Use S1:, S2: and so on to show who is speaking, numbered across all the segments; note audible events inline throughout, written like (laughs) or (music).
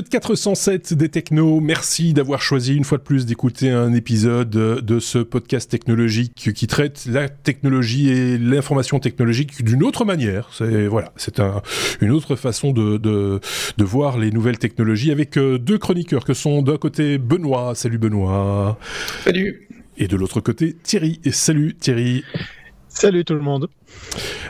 S1: Épisode 407 des Technos. Merci d'avoir choisi une fois de plus d'écouter un épisode de ce podcast technologique qui traite la technologie et l'information technologique d'une autre manière. C'est voilà, c'est un, une autre façon de, de, de, voir les nouvelles technologies avec euh, deux chroniqueurs que sont d'un côté Benoît. Salut Benoît.
S2: Salut.
S1: Et de l'autre côté Thierry. Et salut Thierry.
S3: Salut tout le monde.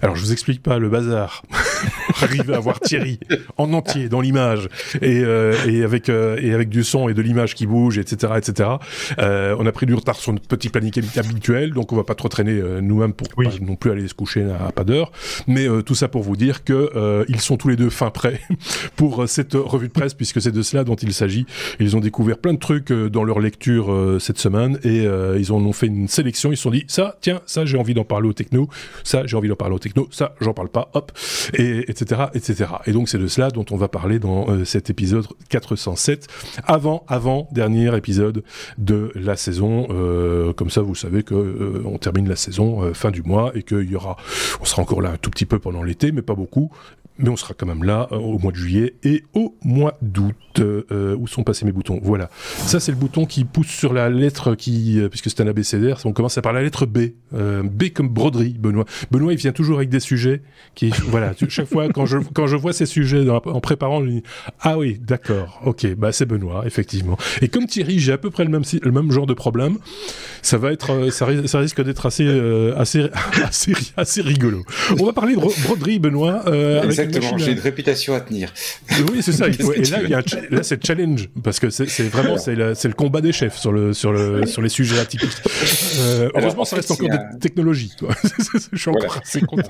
S1: Alors je vous explique pas le bazar. (laughs) Arriver à voir Thierry en entier dans l'image et, euh, et avec euh, et avec du son et de l'image qui bouge, etc., etc. Euh, on a pris du retard sur notre petit planning habituel, donc on va pas trop traîner nous-mêmes pour pas non plus aller se coucher à pas d'heure. Mais tout ça pour vous dire que ils sont tous les deux fin prêts (laughs) pour cette revue de presse, puisque c'est de cela dont il s'agit. Ils ont découvert plein de trucs dans leur lecture cette semaine et ils en ont fait une sélection. Ils se sont dit ça, tiens, ça j'ai envie d'en parler au techno, ça j'ai envie d'en parler au techno, ça j'en parle pas, hop, et etc etc. Et donc c'est de cela dont on va parler dans euh, cet épisode 407, avant avant dernier épisode de la saison. Euh, comme ça, vous savez que euh, on termine la saison fin du mois et qu'il y aura, on sera encore là un tout petit peu pendant l'été, mais pas beaucoup mais on sera quand même là euh, au mois de juillet et au mois d'août. Euh, où sont passés mes boutons Voilà. Ça, c'est le bouton qui pousse sur la lettre qui, euh, puisque c'est un abécédaire, on commence par la lettre B. B comme broderie, Benoît. Benoît, il vient toujours avec des sujets qui, voilà, chaque fois quand je quand je vois ces sujets en préparant, je dis ah oui, d'accord, ok, bah c'est Benoît, effectivement. Et comme Thierry, j'ai à peu près le même le même genre de problème. Ça va être, ça, risque d'être assez, assez (laughs) assez assez rigolo. On va parler de broderie, Benoît.
S2: Exactement, j'ai une réputation à tenir.
S1: Oui, c'est ça. (laughs) Et là, y a là, c'est challenge parce que c'est vraiment c'est le, le, combat des chefs sur le sur le sur les sujets atypiques. (laughs) Euh, heureusement, ça reste encore des technologies.
S2: Je suis (laughs) encore assez content.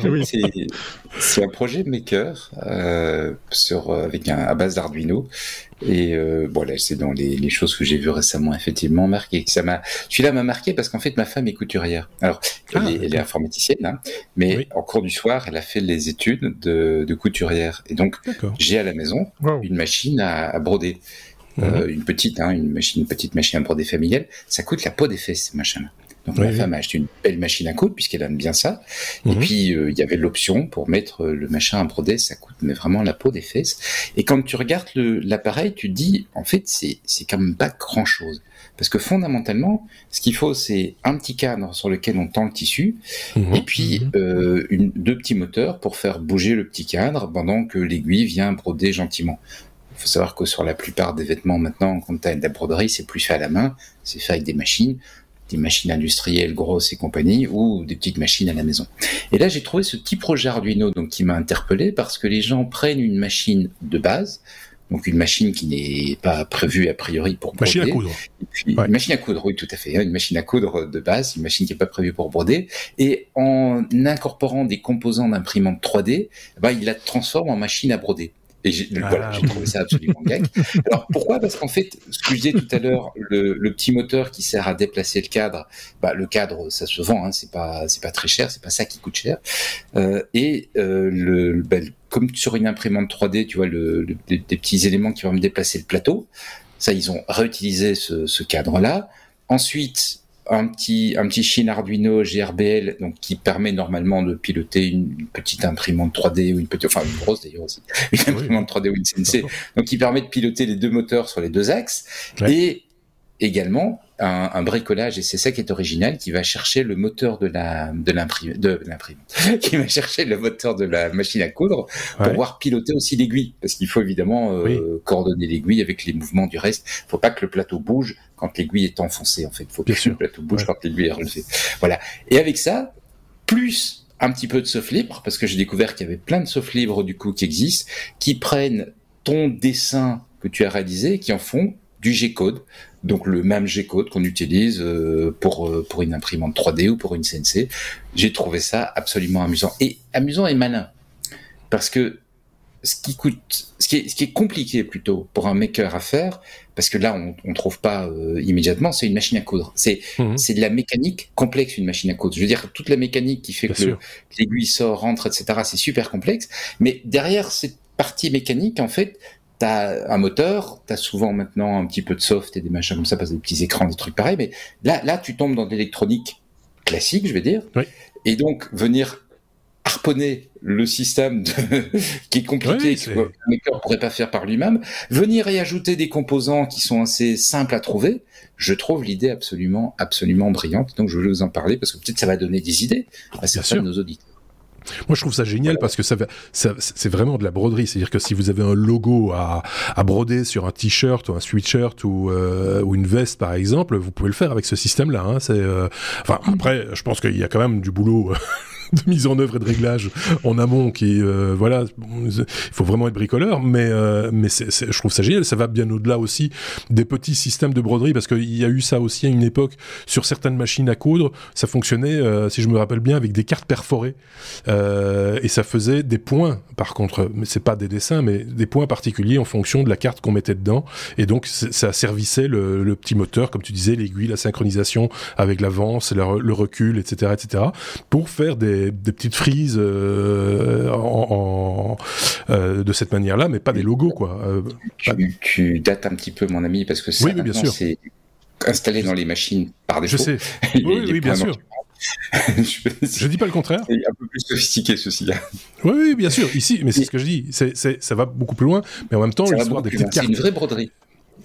S2: C'est un projet maker euh, sur avec un à base d'Arduino et euh, voilà, c'est dans les, les, choses que j'ai vues récemment, effectivement, marqué. Ça m'a, celui-là m'a marqué parce qu'en fait, ma femme est couturière. Alors, elle, ah, est, elle est, informaticienne, hein, mais en cours du soir, elle a fait les études de, de couturière. Et donc, j'ai à la maison une machine à, à broder. Mhm. Euh, une petite, hein, une machine, une petite machine à broder familiale. Ça coûte la peau des fesses, machin. Donc ma femme a acheté une belle machine à coudre puisqu'elle aime bien ça. Et mhm. puis euh, il y avait l'option pour mettre euh, le machin à broder, ça coûte mais vraiment la peau des fesses. Et quand tu regardes l'appareil, tu te dis en fait c'est c'est quand même pas grand chose. Parce que fondamentalement, ce qu'il faut, c'est un petit cadre sur lequel on tend le tissu, mhm. et puis mhm. euh, une, deux petits moteurs pour faire bouger le petit cadre pendant que l'aiguille vient broder gentiment. Il faut savoir que sur la plupart des vêtements maintenant, quand tu as de la broderie, c'est plus fait à la main, c'est fait avec des machines des machines industrielles grosses et compagnie, ou des petites machines à la maison. Et là, j'ai trouvé ce petit projet Arduino donc qui m'a interpellé parce que les gens prennent une machine de base, donc une machine qui n'est pas prévue a priori pour broder.
S1: Machine à coudre.
S2: Une machine à coudre, oui, tout à fait. Hein, une machine à coudre de base, une machine qui n'est pas prévue pour broder. Et en incorporant des composants d'imprimante 3D, bah, il la transforme en machine à broder. Et j'ai voilà, ah, trouvé ça absolument gag. Alors pourquoi? Parce qu'en fait, ce que je disais tout à l'heure, le, le, petit moteur qui sert à déplacer le cadre, bah, le cadre, ça se vend, hein, c'est pas c'est pas très cher, c'est pas ça qui coûte cher. Euh, et euh, le, bah, comme sur une imprimante 3D, tu vois, le, des, petits éléments qui vont me déplacer le plateau, ça, ils ont réutilisé ce, ce cadre-là. Ensuite, un petit, un petit chine Arduino GRBL, donc qui permet normalement de piloter une, petite imprimante 3D ou une petite, enfin une grosse d'ailleurs aussi, (laughs) une imprimante 3D ou une CNC, donc qui permet de piloter les deux moteurs sur les deux axes. Et également un, un, bricolage et c'est ça qui est original qui va chercher le moteur de la de l'imprimante de l'imprimante (laughs) qui va chercher le moteur de la machine à coudre pour pouvoir piloter aussi l'aiguille. Parce qu'il faut évidemment euh, coordonner l'aiguille avec les mouvements du reste. Faut pas que le plateau bouge quand l'aiguille est enfoncée en fait. Faut que le plateau bouge quand l'aiguille est relevée. Voilà. Et avec ça plus un petit peu de soft libre parce que j'ai découvert qu'il y avait plein de soft libres du coup qui existent qui prennent ton dessin que tu as réalisé qui en font du G-code donc le même G-code qu'on utilise euh, pour euh, pour une imprimante 3D ou pour une CNC. J'ai trouvé ça absolument amusant et amusant et malin parce que ce qui coûte, ce qui est, ce qui est compliqué plutôt pour un maker à faire, parce que là on, on trouve pas euh, immédiatement, c'est une machine à coudre. C'est mhm. c'est de la mécanique complexe une machine à coudre. Je veux dire toute la mécanique qui fait que l'aiguille sort, rentre, etc. C'est super complexe. Mais derrière cette partie mécanique, en fait, t'as un moteur, t'as souvent maintenant un petit peu de soft et des machins comme ça, parce des petits écrans, des trucs pareils, mais là, là, tu tombes dans l'électronique classique, je vais dire. Et donc, venir harponner le système (laughs) qui est compliqué, que le maker ne pourrait pas faire par lui-même, venir y ajouter des composants qui sont assez simples à trouver, je trouve l'idée absolument, absolument brillante. Donc je voulais vous en parler parce que peut-être ça va donner des idées à certains de nos auditeurs.
S1: Moi, je trouve ça génial parce que ça, ça c'est vraiment de la broderie. C'est-à-dire que si vous avez un logo à, à broder sur un t-shirt ou un sweatshirt ou, euh, ou une veste, par exemple, vous pouvez le faire avec ce système-là. Hein. C'est, euh... enfin, après, je pense qu'il y a quand même du boulot (laughs) de mise en œuvre et de réglage en amont qui euh, voilà il faut vraiment être bricoleur mais euh, mais c'est, je trouve ça génial. Ça va bien au-delà aussi des petits systèmes de broderie parce qu'il y a eu ça aussi à une époque sur certaines machines à coudre. Ça fonctionnait euh, si je me rappelle bien avec des cartes perforées. Et ça faisait des points par contre. Mais c'est pas des dessins mais des points particuliers en fonction de la carte qu'on mettait dedans. Et donc ça servissait le, le, petit moteur comme tu disais l'aiguille la synchronisation avec l'avance le recul etc etc pour faire des des, petites frises euh, en, euh, de cette manière-là, mais pas des logos, quoi.
S2: Euh, tu, dates un petit peu, mon ami, parce que ça, oui, c'est installé dans les machines par défaut. (laughs) (laughs)
S1: Je sais. oui, bien sûr. je, dis pas le contraire.
S2: C'est un peu plus sophistiqué ceci. là
S1: Oui, oui, bien sûr. Ici, mais c'est ce que je dis. C'est, ça va beaucoup plus loin, mais en même temps, l'histoire des petites cartes.
S2: C'est une vraie broderie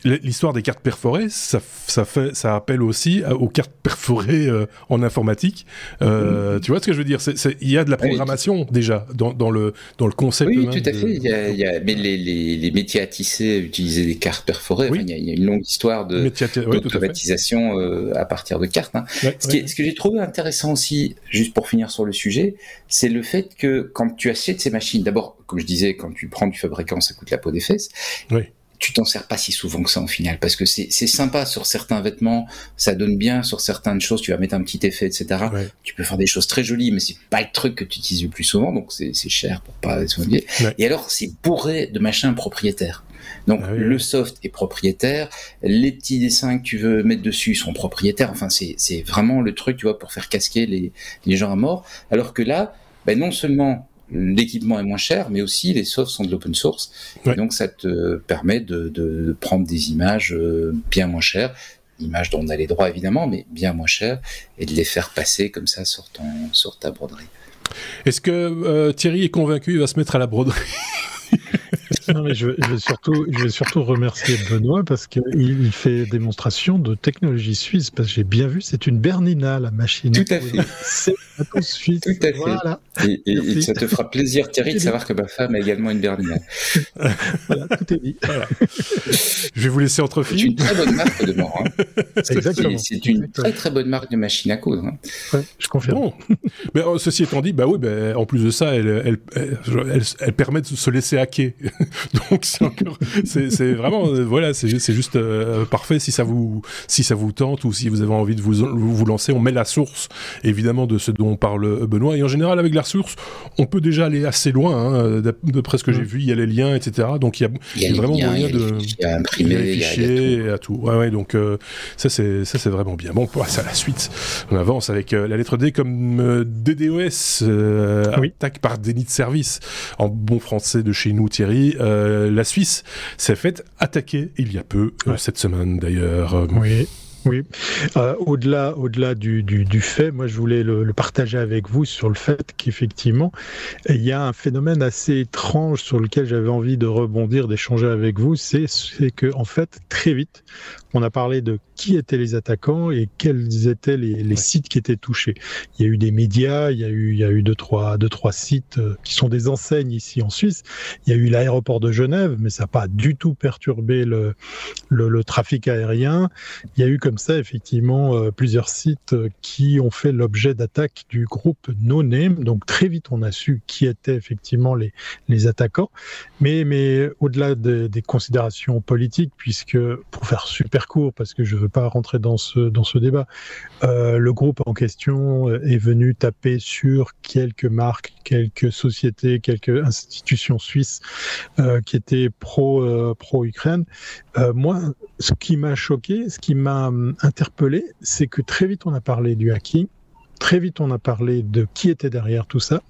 S1: l'histoire des cartes perforées, ça, ça, fait, ça appelle aussi aux cartes perforées euh, en informatique. Euh, Tu vois ce que je veux dire? Il y a de la programmation déjà dans, dans, le, dans le concept.
S2: Oui, tout à fait. Il y a, il y a, mais les, les, les, métiers à tisser utilisaient des cartes perforées. il, y a, une longue histoire de d'automatisation euh, à, partir de cartes. Hein. ce, qui ce, que j'ai trouvé intéressant aussi, juste pour finir sur le sujet, c'est le fait que quand tu achètes ces machines, d'abord, comme je disais, quand tu prends du fabricant, ça coûte la peau des fesses.
S1: Oui
S2: tu t'en sers pas si souvent que ça au final parce que c'est sympa sur certains vêtements, ça donne bien sur certaines choses, tu vas mettre un petit effet, etc. Tu peux faire des choses très jolies, mais c'est pas le truc que tu utilises le plus souvent, donc c'est cher pour pas ouais. Et alors c'est bourré de machins propriétaires. Donc ah le soft est propriétaire, les petits dessins que tu veux mettre dessus sont propriétaires. Enfin c'est vraiment le truc tu vois pour faire casquer les, les gens à mort. Alors que là, ben non seulement l'équipement est moins cher, mais aussi les softs sont de l'open source. Et donc ça te permet de, de, prendre des images euh, bien moins chères, images dont on a les droits évidemment, mais bien moins chères, et de les faire passer comme ça sur, ton, sur ta broderie.
S1: Est-ce que euh, Thierry est convaincu, il va se mettre à la broderie?
S3: Non, mais je, vais surtout, je vais surtout remercier Benoît parce qu'il il fait démonstration de technologie suisse. Parce que j'ai bien vu, c'est une Bernina, la machine.
S2: Tout à fait.
S3: C'est un suisse.
S2: Tout à fait. Voilà. Et, ça te fera plaisir, Thierry, de savoir que ma femme a également une Bernina.
S3: voilà, tout est dit.
S1: Je vais vous laisser entre filles.
S2: C'est une très bonne marque de mort. Hein. Exactement. C'est une très très bonne marque de machine à coudre. Hein.
S3: Ouais, je confirme. Bon.
S1: Mais euh, ceci étant dit, bah oui, bah, en plus de ça, elle, elle, elle, elle permet de se laisser hacker. (laughs) Donc c'est c'est vraiment euh, voilà, c'est juste euh, parfait si ça vous si ça vous tente ou si vous avez envie de vous vous lancer, on met la source évidemment de ce dont parle Benoît et en général avec la source, on peut déjà aller assez loin hein, d'après ce que j'ai mm. vu, il y a les liens etc. Donc il y a,
S2: il y a, vraiment moyen de
S1: il y a imprimer, il y a, fichiers, à tout. Ouais, ouais donc euh, ça c'est ça c'est vraiment bien. Bon, on passe à la suite. On avance avec la lettre D comme DDoS attaque par déni de service en bon français de chez nous Thierry. Euh, la Suisse s'est faite attaquer il y a peu, euh, cette semaine d'ailleurs.
S3: Oui. Oui, euh, au-delà, au-delà du, du, fait, moi je voulais le, partager avec vous sur le fait qu'effectivement il y a un phénomène assez étrange sur lequel j'avais envie de rebondir, d'échanger avec vous, c'est c'est que en fait très vite on a parlé de qui étaient les attaquants et quels étaient les, sites qui étaient touchés. Il y a eu des médias, il y a eu, il y a eu deux, trois, deux, trois sites euh, qui sont des enseignes ici en Suisse. Il y a eu l'aéroport de Genève, mais ça n'a pas du tout perturbé le, le, trafic aérien. Il y a eu comme ça, effectivement, euh, plusieurs sites euh, qui ont fait l'objet d'attaques du groupe No Name. Donc très vite, on a su qui étaient effectivement les, les attaquants. Mais, mais au-delà des considérations politiques, puisque pour faire super parce que je veux pas rentrer dans ce dans ce débat. Euh, le groupe en question est venu taper sur quelques marques, quelques sociétés, quelques institutions suisses euh, qui étaient pro euh, pro Ukraine. moi, ce qui m'a choqué, ce qui m'a hum, interpellé, c'est que très vite on a parlé du hacking. Très vite, on a parlé de qui était derrière tout ça.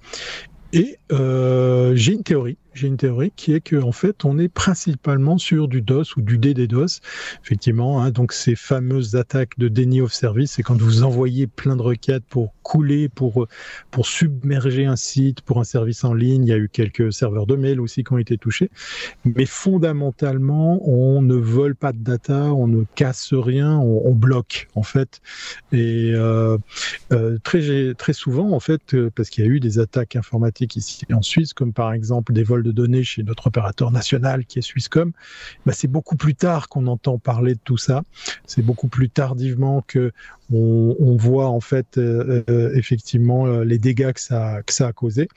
S3: Et j'ai une théorie j'ai une théorie qui est qu'en en fait, on est principalement sur du DOS ou du DDoS, effectivement. Hein, donc ces fameuses attaques de déni of service, c'est quand vous envoyez plein de requêtes pour couler, pour pour submerger un site, pour un service en ligne. Il y a eu quelques serveurs de mail aussi qui ont été touchés, mais fondamentalement, on ne vole pas de data, on ne casse rien, on, bloque en fait. Et euh, euh, très très souvent en fait, euh, parce qu'il y a eu des attaques informatiques ici en Suisse, comme par exemple des vols de données chez notre opérateur national qui est Swisscom, bah, c'est beaucoup plus tard qu'on entend parler de tout ça. C'est beaucoup plus tardivement que on, voit en fait euh, euh, effectivement euh, les dégâts que ça, que ça a causé.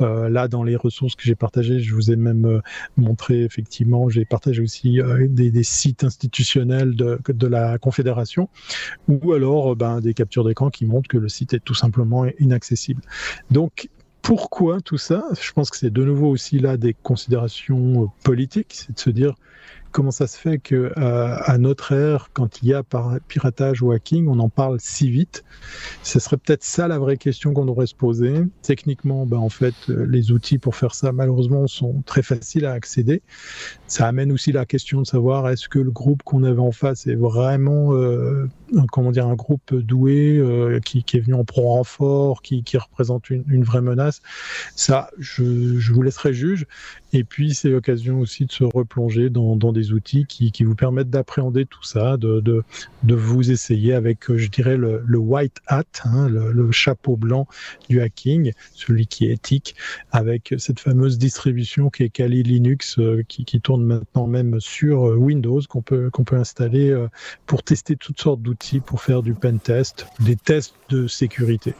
S3: là, dans les ressources que j'ai partagées, je vous ai même montré effectivement, j'ai partagé aussi des, sites institutionnels de, de la Confédération, ou alors ben, des captures d'écran qui montrent que le site est tout simplement inaccessible. Donc pourquoi tout ça? Je pense que c'est de nouveau aussi là des considérations politiques, c'est de se dire comment ça se fait que euh, à notre ère, quand il y a piratage ou hacking, on en parle si vite Ce serait peut-être ça la vraie question qu'on devrait se poser. Techniquement, ben, en fait, euh, les outils pour faire ça, malheureusement, sont très faciles à accéder. Ça amène aussi la question de savoir est-ce que le groupe qu'on avait en face est vraiment, euh, comment dire, un groupe doué euh, qui, qui, est venu en pro renfort, qui, qui représente une, une, vraie menace? Ça, je, je vous laisserai juge. Et puis, c'est l'occasion aussi de se replonger dans, dans des outils qui, qui vous permettent d'appréhender tout ça, de, de, de, vous essayer avec, je dirais, le, le white hat, hein, le, le, chapeau blanc du hacking, celui qui est éthique, avec cette fameuse distribution qui est Kali Linux, euh, qui, qui, tourne maintenant même sur euh, Windows, qu'on peut, qu'on peut installer euh, pour tester toutes sortes d'outils, pour faire du pen test, des tests de sécurité.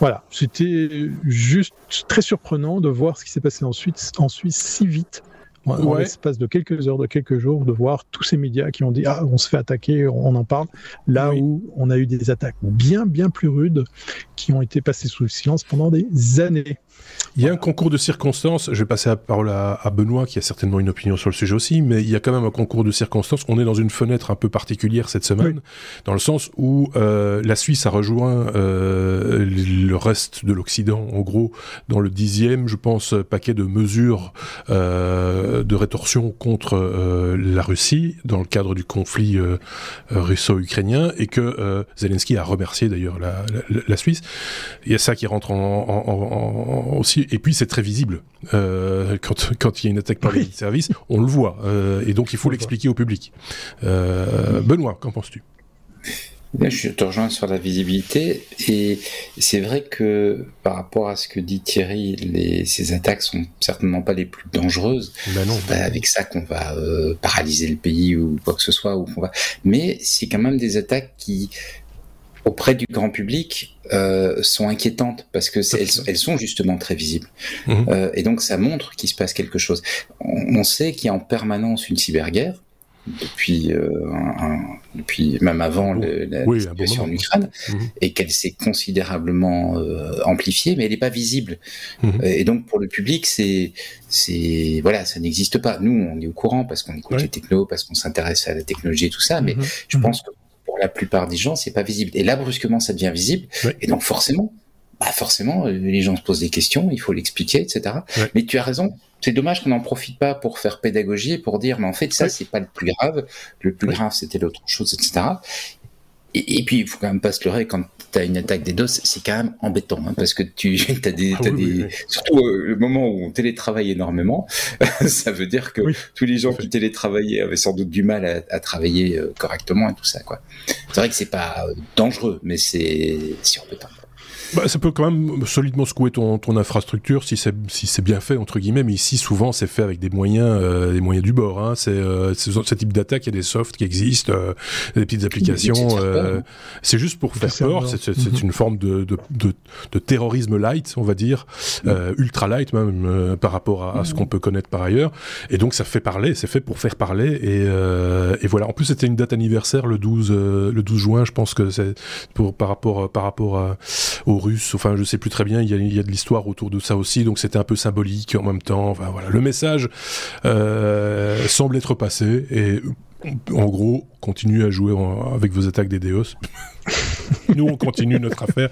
S3: Voilà, c'était juste très surprenant de voir ce qui s'est passé ensuite en Suisse si vite en l'espace de quelques heures, de quelques jours, de voir tous ces médias qui ont dit ah on se fait attaquer, on en parle, là où on a eu des attaques bien bien plus rudes qui ont été passées sous le silence pendant des années.
S1: Il y a un concours de circonstances. Je vais passer la parole à, Benoît, qui a certainement une opinion sur le sujet aussi, mais il y a quand même un concours de circonstances. On est dans une fenêtre un peu particulière cette semaine, dans le sens où euh, la Suisse a rejoint euh, le reste de l'Occident, en gros, dans le dixième, je pense, paquet de mesures euh, de rétorsion contre euh, la Russie dans le cadre du conflit euh, russo-ukrainien, et que Zelensky a remercié d'ailleurs la, la, la, Suisse. Il y a ça qui rentre en, en, en aussi et puis c'est très visible euh, quand, quand il y a une attaque par les services, on le voit euh, et donc il faut l'expliquer au public. Euh, Benoît, qu'en penses-tu?
S2: Je te rejoins sur la visibilité et c'est vrai que par rapport à ce que dit Thierry, les, ces attaques sont certainement pas les plus dangereuses. Ben non, pas avec ça qu'on va euh, paralyser le pays ou quoi que ce soit. Ou qu'on va... Mais c'est quand même des attaques qui auprès du grand public euh, sont inquiétantes parce que elles, elles, sont justement très visibles mhm. euh, et donc ça montre qu'il se passe quelque chose. On, on sait qu'il y a en permanence une cyberguerre depuis, euh, un, depuis même avant le, la oui, situation en Ukraine mhm. et qu'elle s'est considérablement euh, amplifiée, mais elle n'est pas visible. Mhm. Et donc pour le public, c'est c'est voilà, ça n'existe pas. Nous, on est au courant parce qu'on écoute les technos, parce qu'on s'intéresse à la technologie et tout ça, mais je pense que la plupart des gens, c'est pas visible. Et là, brusquement, ça devient visible. Et donc, forcément, bah forcément, euh, les gens se posent des questions, il faut l'expliquer, etc. Mais tu as raison. C'est dommage qu'on n'en profite pas pour faire pédagogie et pour dire, mais en fait, ça, c'est pas le plus grave. Le plus grave, c'était l'autre chose, etc. Et, puis, il faut quand même pas se leurrer quand tu as une attaque des DOS, c'est quand même embêtant, hein, parce que tu (laughs) as des, ah des... surtout euh, le moment où on télétravaille énormément, (laughs) ça veut dire que tous les gens qui télétravaillaient avaient sans doute du mal à, à travailler euh, correctement et tout ça, quoi. C'est vrai que c'est pas euh, dangereux, mais c'est embêtant.
S1: Bah, ça peut quand même solidement secouer ton, ton infrastructure si c'est si c'est bien fait entre guillemets. Mais ici, souvent, c'est fait avec des moyens euh, des moyens du bord. Hein. C'est euh, ce type d'attaque. Il y a des softs qui existent, euh, des petites applications. Euh, c'est juste pour faire peur. C'est mhm. une forme de, de, de, de, terrorisme light, on va dire, euh, ultra light même euh, par rapport à, à ce qu'on peut connaître par ailleurs. Et donc, ça fait parler. C'est fait pour faire parler. Et, et voilà. En plus, c'était une date anniversaire le 12 le 12 juin. Je pense que c'est pour par rapport par rapport à, au russe. Enfin, je sais plus très bien. Il y a, de l'histoire autour de ça aussi, donc c'était un peu symbolique en même temps. Voilà, le message euh, semble être passé et en gros, continuez à jouer avec vos attaques des Deos. (laughs) nous, on continue notre affaire.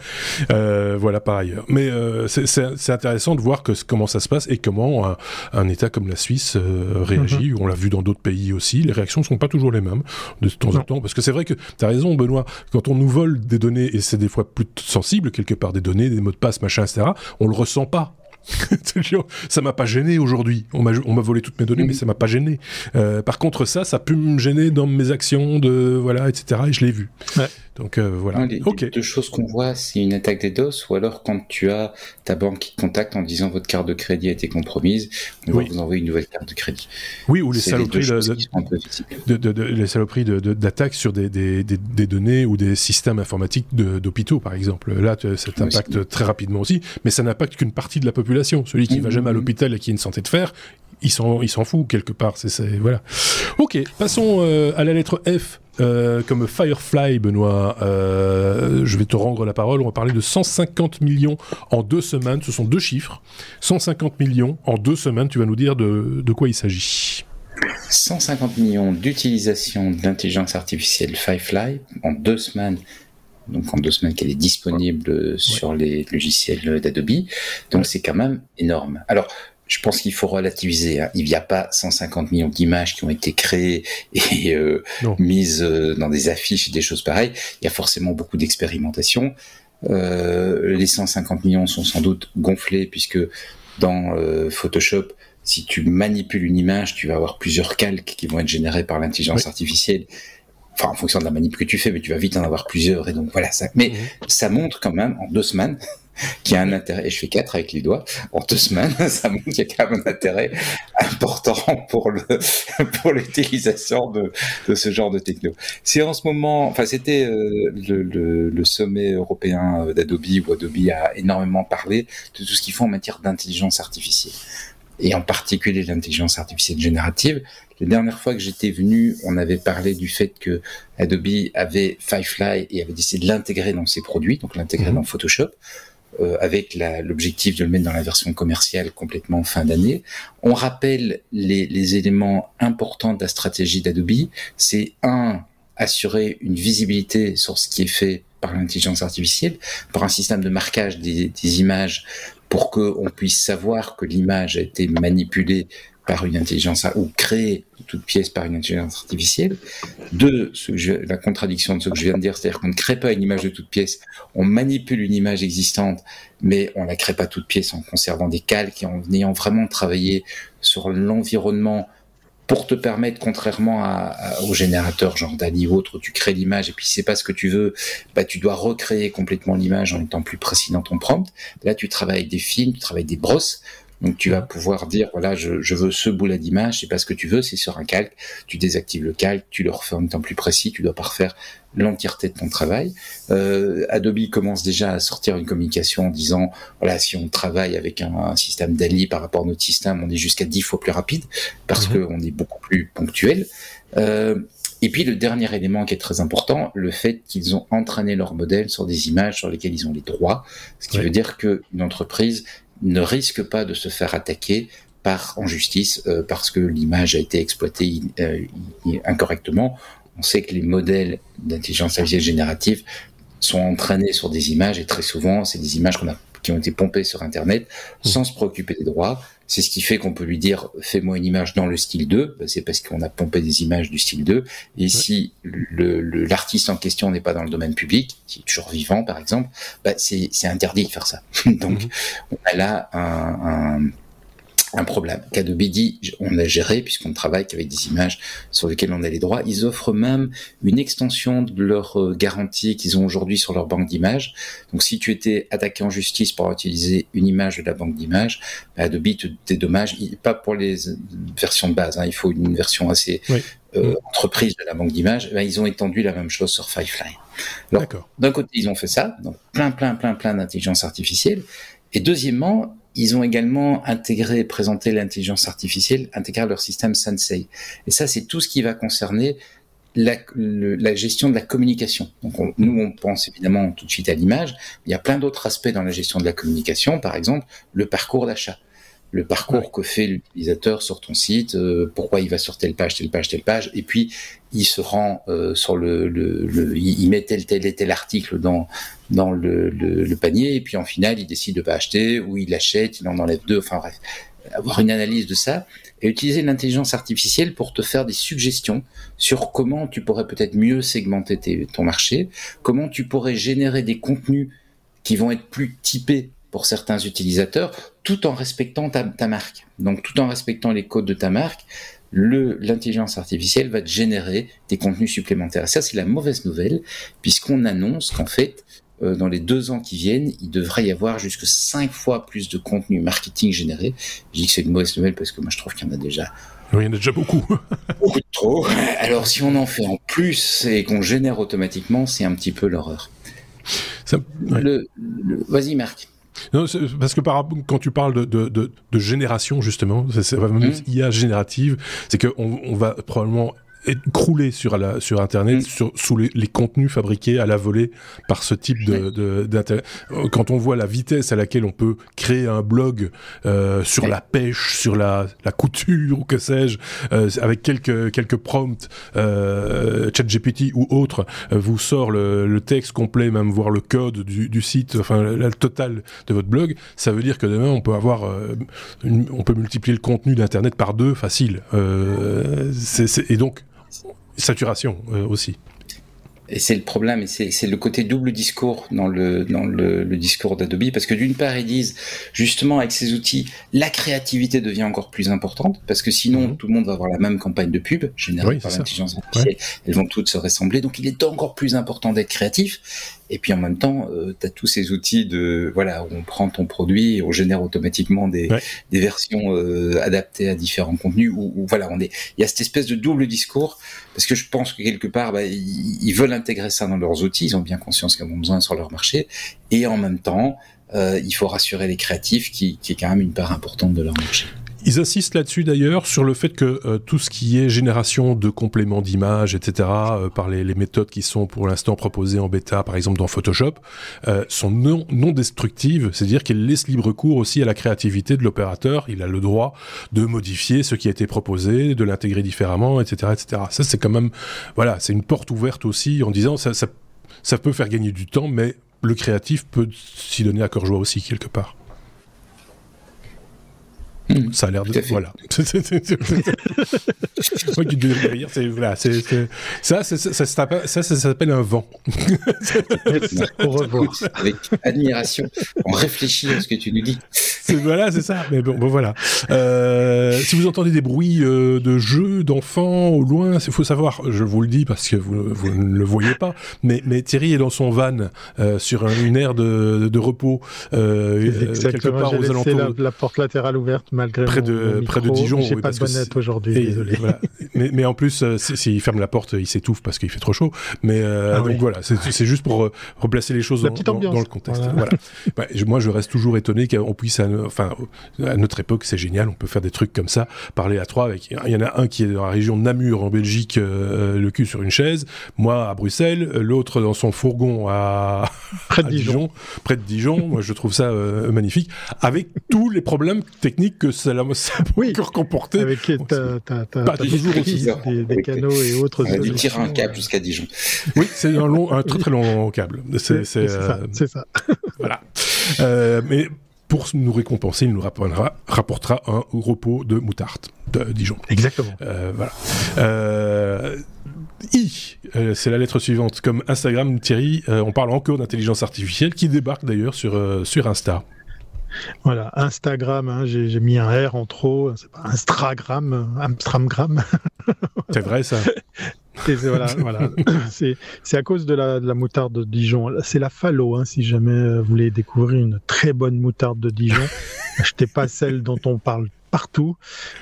S1: Euh, voilà, par ailleurs. Mais euh, c'est intéressant de voir que, comment ça se passe et comment un, État comme la Suisse euh, réagit. Mhm. On l'a vu dans d'autres pays aussi. Les réactions ne sont pas toujours les mêmes de temps en temps. Parce que c'est vrai que tu as raison, Benoît. Quand on nous vole des données, et c'est des fois plus sensible, quelque part, des données, des mots de passe, machin, etc., on le ressent pas (laughs) ça m'a pas gêné aujourd'hui. On m'a volé toutes mes données, mais ça m'a pas gêné. Euh, par contre, ça, ça peut me gêner dans mes actions, de voilà, etc. Et je l'ai vu. Ouais. Donc euh, voilà.
S2: les, deux choses qu'on voit, c'est une attaque des DOS, ou alors quand tu as ta banque qui te contacte en disant votre carte de crédit a été compromise, on va vous envoyer une nouvelle carte de crédit.
S1: Oui, ou les saloperies, de, de, de, les saloperies d'attaque sur des, des, des, données ou des systèmes informatiques d'hôpitaux, par exemple. Là, ça t'impacte très rapidement aussi, mais ça n'impacte qu'une partie de la population. Celui qui va jamais à mmh. l'hôpital et qui a une santé de fer, il s'en fout quelque part. C'est voilà. Ok, passons euh, à la lettre F. Euh, comme Firefly, Benoît, euh, je vais te rendre la parole. On va parler de 150 millions en deux semaines. Ce sont deux chiffres. 150 millions en deux semaines. Tu vas nous dire de, de quoi il s'agit.
S2: 150 millions d'utilisation d'intelligence artificielle Firefly en deux semaines donc en deux semaines qu'elle est disponible sur les logiciels d'Adobe. Donc c'est quand même énorme. Alors je pense qu'il faut relativiser. Hein. Il n'y a pas 150 millions d'images qui ont été créées et euh, mises euh, dans des affiches et des choses pareilles. Il y a forcément beaucoup d'expérimentation. Euh, les 150 millions sont sans doute gonflés puisque dans euh, Photoshop, si tu manipules une image, tu vas avoir plusieurs calques qui vont être générés par l'intelligence artificielle. Enfin, en fonction de la manip que tu fais, mais tu vas vite en avoir plusieurs. Et donc voilà. Ça... Mais mhm. ça montre quand même en deux semaines (laughs) qui a un intérêt, et je fais quatre avec les doigts, en deux semaines, (laughs) ça montre qu'il y a quand même un intérêt important pour le (laughs) pour l'utilisation de, de ce genre de techno. C'est en ce moment, enfin c'était euh, le, le, le, sommet européen d'Adobe où Adobe a énormément parlé de tout ce qu'ils font en matière d'intelligence artificielle et en particulier l'intelligence artificielle générative. La dernière fois que j'étais venu, on avait parlé du fait que Adobe avait Firefly et avait décidé de l'intégrer dans ses produits, donc l'intégrer mhm. dans Photoshop. Euh, avec l'objectif de le mettre dans la version commerciale complètement fin d'année. On rappelle les, les, éléments importants de la stratégie d'Adobe. C'est un, assurer une visibilité sur ce qui est fait par l'intelligence artificielle, par un système de marquage des, des images pour qu'on puisse savoir que l'image a été manipulée par une intelligence ou créée toute pièce par une intelligence artificielle. Deux, la contradiction de ce que je viens de dire, c'est-à-dire qu'on ne crée pas une image de toute pièce, on manipule une image existante, mais on la crée pas toute pièce en conservant des calques et en ayant vraiment travaillé sur l'environnement pour te permettre, contrairement à, au générateur genre Dali ou autre, tu crées l'image et puis c'est pas ce que tu veux, bah tu dois recréer complètement l'image en étant plus précis dans ton prompt. Là, tu travailles des films, tu travailles des brosses, donc tu vas pouvoir dire voilà je, je veux ce boulet d'image, c'est pas ce que tu veux, c'est sur un calque. Tu désactives le calque, tu le refais en étant plus précis, tu dois pas refaire l'entièreté de ton travail. Euh, Adobe commence déjà à sortir une communication en disant voilà si on travaille avec un, système DALI par rapport à notre système, on est jusqu'à dix fois plus rapide parce mhm. qu'on est beaucoup plus ponctuel. Euh, et puis le dernier élément qui est très important, le fait qu'ils ont entraîné leur modèle sur des images sur lesquelles ils ont les droits, ce qui veut dire qu'une entreprise ne risque pas de se faire attaquer par en justice euh, parce que l'image a été exploitée euh, incorrectement. On sait que les modèles d'intelligence artificielle générative sont entraînés sur des images et très souvent c'est des images qu'on a qui ont été pompées sur Internet mmh. sans se préoccuper des droits. C'est ce qui fait qu'on peut lui dire fais-moi une image dans le style 2. Ben, c'est parce qu'on a pompé des images du style 2. Et si l'artiste en question n'est pas dans le domaine public, qui est toujours vivant par exemple, ben, c'est interdit de faire ça. (laughs) Donc mmh. on a là un, un un problème. Qu'Adobe dit, on a géré puisqu'on travaille qu'avec des images sur lesquelles on a les droits. Ils offrent même une extension de leur euh, garantie qu'ils ont aujourd'hui sur leur banque d'images. Donc, si tu étais attaqué en justice pour utiliser une image de la banque d'images, bah, Adobe te dédommage. Pas pour les versions de base. Hein, il faut une version assez euh, entreprise de la banque d'images. Bah, ils ont étendu la même chose sur Firefly. D'un côté, ils ont fait ça, donc plein, plein, plein, plein d'intelligence artificielle. Et deuxièmement, ils ont également intégré, présenté l'intelligence artificielle, intégré leur système Sensei. Et ça, c'est tout ce qui va concerner la, la, gestion de la communication. Donc nous, on pense évidemment tout de suite à l'image. Il y a plein d'autres aspects dans la gestion de la communication, par exemple le parcours d'achat. Le parcours que fait l'utilisateur sur ton site, euh, pourquoi il va sur telle page, telle page, telle page, et puis il se rend euh, sur le, le, il met tel tel et tel article dans dans le, le, panier, et puis en final il décide de pas acheter ou il achète, il en enlève deux, enfin bref, avoir une analyse de ça et utiliser l'intelligence artificielle pour te faire des suggestions sur comment tu pourrais peut-être mieux segmenter ton marché, comment tu pourrais générer des contenus qui vont être plus typés pour certains utilisateurs, tout en respectant ta, marque. Donc, tout en respectant les codes de ta marque, l'intelligence artificielle va te générer des contenus supplémentaires. Et ça, c'est la mauvaise nouvelle, puisqu'on annonce qu'en fait, euh, dans les deux ans qui viennent, il devrait y avoir jusque cinq fois plus de contenu marketing généré. Je dis que c'est une mauvaise nouvelle parce que moi, je trouve qu'il y en a déjà
S1: il y en a déjà beaucoup. (laughs)
S2: beaucoup de trop. Alors si on en fait en plus et qu'on génère automatiquement, c'est un petit peu l'horreur. Vas-y, Marc.
S1: Non, parce que par, quand tu parles de, de, de, de génération, justement, c'est mmh. IA générative, c'est qu'on on va probablement croulé sur, la, sur Internet, mm. sur, sous les, les, contenus fabriqués à la volée par ce type de, d'Internet. Quand on voit la vitesse à laquelle on peut créer un blog euh, sur la pêche, sur la, la couture ou que sais-je, euh, avec quelques, quelques prompts, euh, ChatGPT ou autre, euh, vous sort le, le, texte complet, même voir le code du, du site, enfin la, totale de votre blog, ça veut dire que demain on peut avoir, euh, on peut multiplier le contenu d'Internet par deux facile. Euh, et donc saturation euh, aussi.
S2: Et c'est le problème, et c'est le côté double discours dans le, dans le, le discours d'Adobe, parce que d'une part, ils disent, justement, avec ces outils, la créativité devient encore plus importante, parce que sinon, mhm. tout le monde va avoir la même campagne de pub, générée par l'intelligence artificielle, elles vont toutes se ressembler, donc il est encore plus important d'être créatif, et puis en même temps, euh, tu as tous ces outils de voilà où on prend ton produit et on génère automatiquement des, des versions euh, adaptées à différents contenus. Où, voilà, on est. Il y a cette espèce de double discours parce que je pense que quelque part, bah, ils, veulent intégrer ça dans leurs outils. Ils ont bien conscience qu'ils ont besoin sur leur marché et en même temps, euh, il faut rassurer les créatifs qui, qui est quand même une part importante de leur marché.
S1: Ils insistent là-dessus d'ailleurs sur le fait que euh, tout ce qui est génération de compléments d'images, etc., euh, par les, les, méthodes qui sont pour l'instant proposées en bêta, par exemple dans Photoshop, euh, sont non, non destructives, c'est-à-dire qu'elles laissent libre cours aussi à la créativité de l'opérateur. Il a le droit de modifier ce qui a été proposé, de l'intégrer différemment, etc., etc. Ça, c'est quand même, voilà, c'est une porte ouverte aussi en disant ça, ça, ça peut faire gagner du temps, mais le créatif peut s'y donner à cœur joie aussi quelque part. Hmm. ça a l'air de voilà. (laughs) Moi qui devrais rire c'est voilà c'est ça ça ça, ça s'appelle un vent. (laughs)
S2: Au revoir. Avec admiration on réfléchit à ce que tu nous dis.
S1: Voilà c'est ça. Mais bon, bon voilà. Euh, si vous entendez des bruits euh, de jeux d'enfants au loin il faut savoir je vous le dis parce que vous, vous ne le voyez pas mais mais Thierry est dans son van euh, sur une aire de, de repos
S3: euh, quelque part aux alentours la, la porte latérale ouverte malgré
S1: près de près de Dijon.
S3: J'ai pas de bonnette aujourd'hui, désolé. (laughs)
S1: mais, mais en plus, euh, s'il ferme la porte, il s'étouffe parce qu'il fait trop chaud. Mais euh, ah donc voilà, c'est juste pour euh, replacer les choses dans, dans, le contexte. Voilà. (laughs) moi, je reste toujours étonné qu'on puisse, enfin, à notre époque, c'est génial, on peut faire des trucs comme ça, parler à trois. Avec, il y en a un qui est dans la région de Namur en Belgique, le cul sur une chaise. Moi à Bruxelles, l'autre dans son fourgon à, (laughs)
S3: près de Dijon. Dijon.
S1: près de Dijon. moi, je trouve ça magnifique, avec tous les problèmes techniques que ça ça oui. encore comporter.
S3: Avec t'as toujours aussi des, des canaux et autres.
S2: On a dû tirer un câble jusqu'à Dijon.
S1: Oui, c'est un long, un très très long câble. C'est
S3: ça. Euh, ça. (laughs)
S1: voilà. Euh, mais pour nous récompenser, il nous rapportera, rapportera un repos de moutarde de Dijon.
S3: Exactement.
S1: Euh, voilà. Euh, I, euh, c'est la lettre suivante. Comme Instagram, Thierry, euh, on parle encore d'intelligence artificielle qui débarque d'ailleurs sur, sur Insta.
S3: Voilà, Instagram, hein, j'ai mis un R en trop, c'est pas Instagram, Amstramgram. (laughs)
S1: C'est vrai ça.
S3: voilà, voilà. (laughs) c'est à cause de la, de la, moutarde de Dijon. C'est la Fallo, hein, si jamais vous voulez découvrir une très bonne moutarde de Dijon. (laughs) Achetez pas celle dont on parle partout.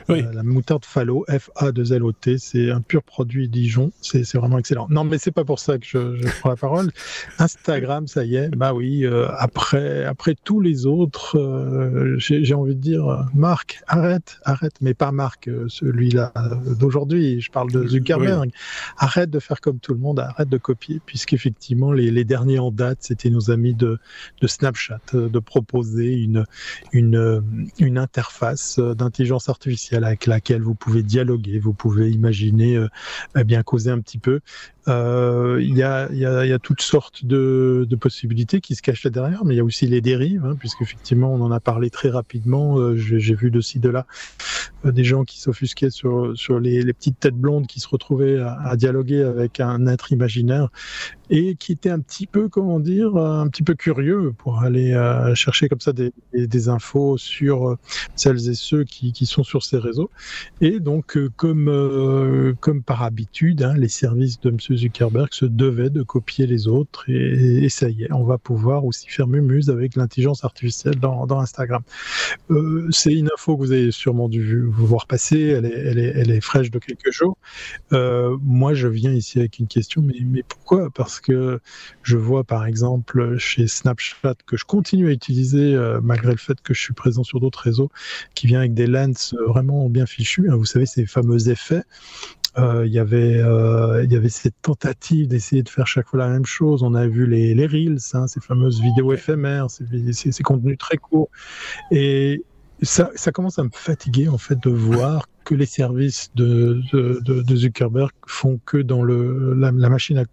S3: la moutarde Falo, F-A-2-L-O-T, c'est un pur produit Dijon. C'est vraiment excellent. Non, mais c'est pas pour ça que je, je, prends la parole. Instagram, ça y est. Bah oui, après, après tous les autres, j'ai envie de dire, Marc, arrête, arrête, mais pas Marc, celui-là d'aujourd'hui. Je parle de Zuckerberg. Arrête de faire comme tout le monde, arrête de copier, puisqu'effectivement, les, les derniers en date, c'était nos amis de, de Snapchat, de proposer une, une, une interface d'intelligence artificielle avec laquelle vous pouvez dialoguer, vous pouvez imaginer, euh, eh bien causer un petit peu. Euh, il y, a, toutes sortes de, possibilités qui se cachent derrière, mais il y a aussi les dérives, hein, puisqu'effectivement on en a parlé très rapidement. Euh, J'ai vu de ci de là euh, des gens qui s'offusquaient sur, les, petites têtes blondes qui se retrouvaient à, dialoguer avec un être imaginaire et qui étaient un petit peu, comment dire, un petit peu curieux pour aller chercher comme ça des, infos sur celles et ceux qui, sont sur ces réseaux. Et donc, comme, comme par habitude, hein, les services de M. Zuckerberg se devait de copier les autres et, ça y est, on va pouvoir aussi faire mumuse avec l'intelligence artificielle dans, Instagram. Euh, c'est une info que vous avez sûrement dû voir passer, elle est, fraîche de quelques jours. Euh, moi, je viens ici avec une question, mais, pourquoi? Parce que je vois par exemple chez Snapchat que je continue à utiliser euh, malgré le fait que je suis présent sur d'autres réseaux, qui vient avec des lens vraiment bien fichus. Hein. vous savez, ces fameux effets il y avait euh, il y avait cette tentative d'essayer de faire chaque fois la même chose. On a vu les, les reels, hein, ces fameuses vidéos éphémères, ces, ces, ces contenus très courts, et ça, ça, commence à me fatiguer en fait de voir que les services de, de, de, de Zuckerberg font que dans le, la, la machine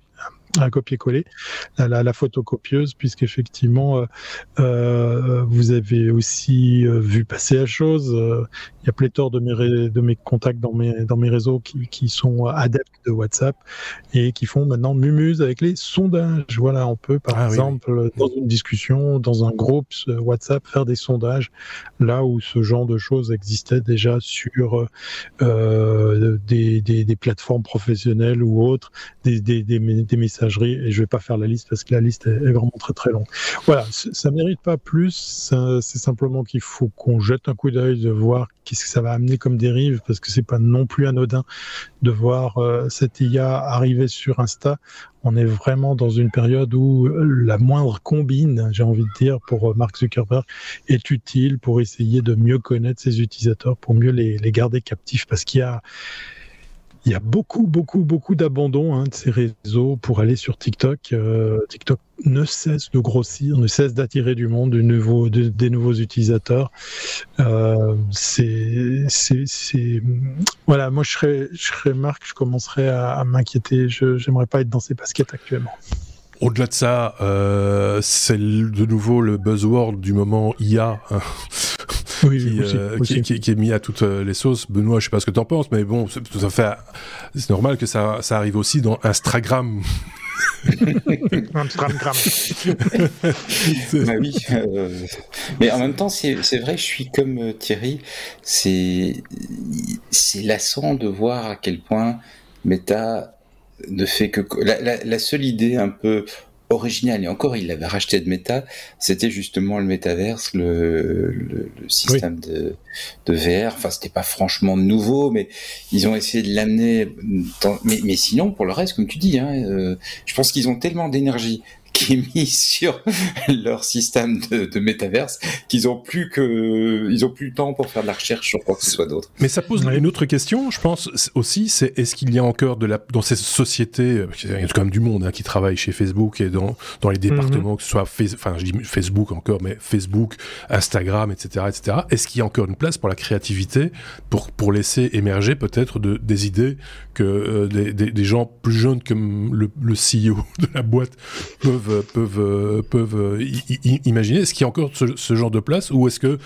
S3: à copier-coller, la, la, la, photocopieuse, puisqu'effectivement, euh, euh, vous avez aussi euh, vu passer la chose. Euh, il y a pléthore de mes, de mes contacts dans mes, dans mes réseaux qui, qui sont adeptes de WhatsApp et qui font maintenant mumuse avec les sondages. Voilà, on peut par ah exemple, dans une discussion, dans un groupe WhatsApp, faire des sondages là où ce genre de choses existait déjà sur euh, des, des, des, plateformes professionnelles ou autres, des, des, des, des messages et je vais pas faire la liste parce que la liste est, vraiment très très longue. Voilà, ça mérite pas plus, c'est simplement qu'il faut qu'on jette un coup d'œil de voir qu'est-ce que ça va amener comme dérive parce que c'est pas non plus anodin de voir euh, cette IA arriver sur Insta. On est vraiment dans une période où la moindre combine, j'ai envie de dire, pour euh, Mark Zuckerberg est utile pour essayer de mieux connaître ses utilisateurs, pour mieux les, les garder captifs parce qu'il y a il y a beaucoup, beaucoup, beaucoup d'abandon hein, de ces réseaux pour aller sur TikTok. Euh, TikTok ne cesse de grossir, ne cesse d'attirer du monde, de, des nouveaux utilisateurs. Euh, c'est, voilà, moi je serais, je serais Marc, je commencerais à, à m'inquiéter. Je, j'aimerais pas être dans ces baskets actuellement.
S1: Au-delà de ça, euh, c'est de nouveau le buzzword du moment IA. Hein. (laughs) oui, qui, aussi, euh, aussi. Qui, qui, est mis à toutes euh, les sauces. Benoît, je sais pas ce que tu en penses, mais bon, c'est tout à fait, c'est normal que ça, ça arrive aussi dans Instagram. (laughs)
S2: Instagram. bah oui, euh, mais en même temps, c'est vrai, je suis comme Thierry, c'est c'est lassant de voir à quel point Meta ne fait que la, la, la seule idée un peu original, et encore il l'avait racheté de Meta, c'était justement le métaverse, le, le, le système oui. de, de VR. Enfin, c'était pas franchement nouveau, mais ils ont essayé de l'amener. Mais, mais sinon, pour le reste, comme tu dis, hein, euh, je pense qu'ils ont tellement d'énergie qui est mis (laughs) sur leur système de, de métaverse qu'ils ont plus que ils ont plus le temps pour faire de la recherche sur quoi que ce soit d'autre.
S1: Mais ça pose une autre question, je pense aussi, c'est est-ce qu'il y a encore de la dans ces sociétés, il y a quand même du monde hein, qui travaille chez Facebook et dans dans les départements, mm -hmm. que ce soit enfin je dis Facebook encore, mais Facebook, Instagram, etc., etc. Est-ce qu'il y a encore une place pour la créativité, pour pour laisser émerger peut-être de, des idées que euh, des, des, des gens plus jeunes que le, le CEO (laughs) de la boîte peuvent peuvent peuvent imaginer Est-ce qu'il y a encore ce, genre de place ou est-ce que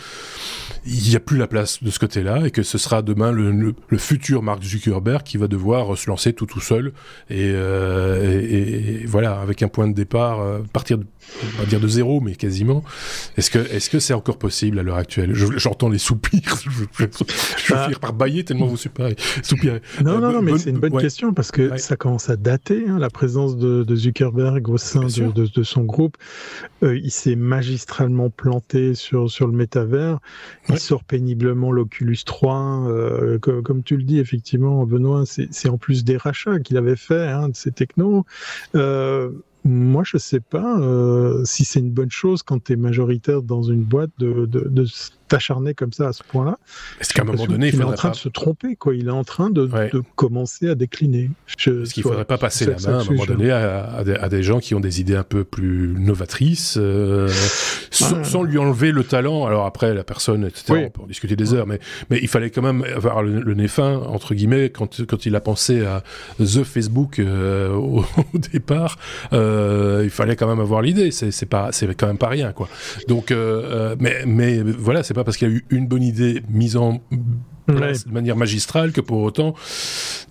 S1: il n'y a plus la place de ce côté-là et que ce sera demain le, le, futur Mark Zuckerberg qui va devoir se lancer tout tout seul et, euh, voilà avec un point de départ euh, partir de, on va dire de zéro mais quasiment. Est-ce que est-ce que c'est encore possible à l'heure actuelle? J'entends les soupirs. (laughs) je, je, finir par bailler tellement vous soupirez. soupirez.
S3: Non, euh, non, non, mais c'est une bonne ouais. question parce que ouais. ça commence à dater hein, la présence de, de Zuckerberg au sein de, de, son groupe. Euh, il s'est magistralement planté sur, sur le métavers. Il sort péniblement l'Oculus 3. Euh, comme, tu le dis, effectivement, Benoît, c'est en plus des rachats qu'il avait fait hein, de ces technos. Moi, je sais pas euh, si c'est une bonne chose quand tu es majoritaire dans une boîte de, de, de t'acharner comme ça à ce point-là.
S1: Est-ce qu'à un moment donné, il,
S3: est en train de se tromper, quoi. Il est en train de, de commencer à décliner.
S1: Est-ce qu'il faudrait pas passer la main à un moment donné à, à, des, gens qui ont des idées un peu plus novatrices, euh, (laughs) sans, lui enlever le talent. Alors après, la personne, etc. On peut en discuter des heures, mais mais il fallait quand même avoir le, nez fin entre guillemets quand quand il a pensé à the Facebook euh, au, (laughs) départ. Euh, il fallait quand même avoir l'idée. C'est quand même pas rien, quoi. Donc mais mais voilà, c'est pas parce qu'il y a eu une bonne idée mise en place de manière magistrale que pour autant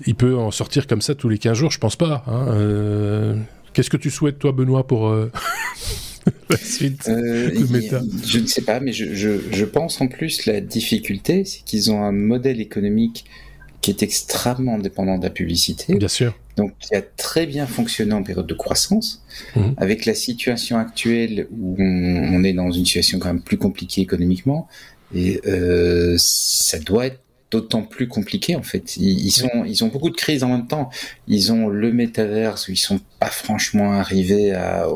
S1: il peut en sortir comme ça tous les 15 jours. Je pense pas. Hein. Euh, qu'est-ce que tu souhaites, toi, Benoît, pour euh, (laughs) la suite
S2: euh, Je ne sais pas, mais je, je, pense en plus la difficulté, c'est qu'ils ont un modèle économique qui est extrêmement dépendant de la publicité.
S1: Bien sûr.
S2: Donc, qui a très bien fonctionné en période de croissance. Mhm. Avec la situation actuelle où on, est dans une situation quand même plus compliquée économiquement, et euh, ça doit être d'autant plus compliqué en fait. Ils, sont, ils ont beaucoup de crises en même temps. Ils ont le métaverse où ils sont pas franchement arrivés à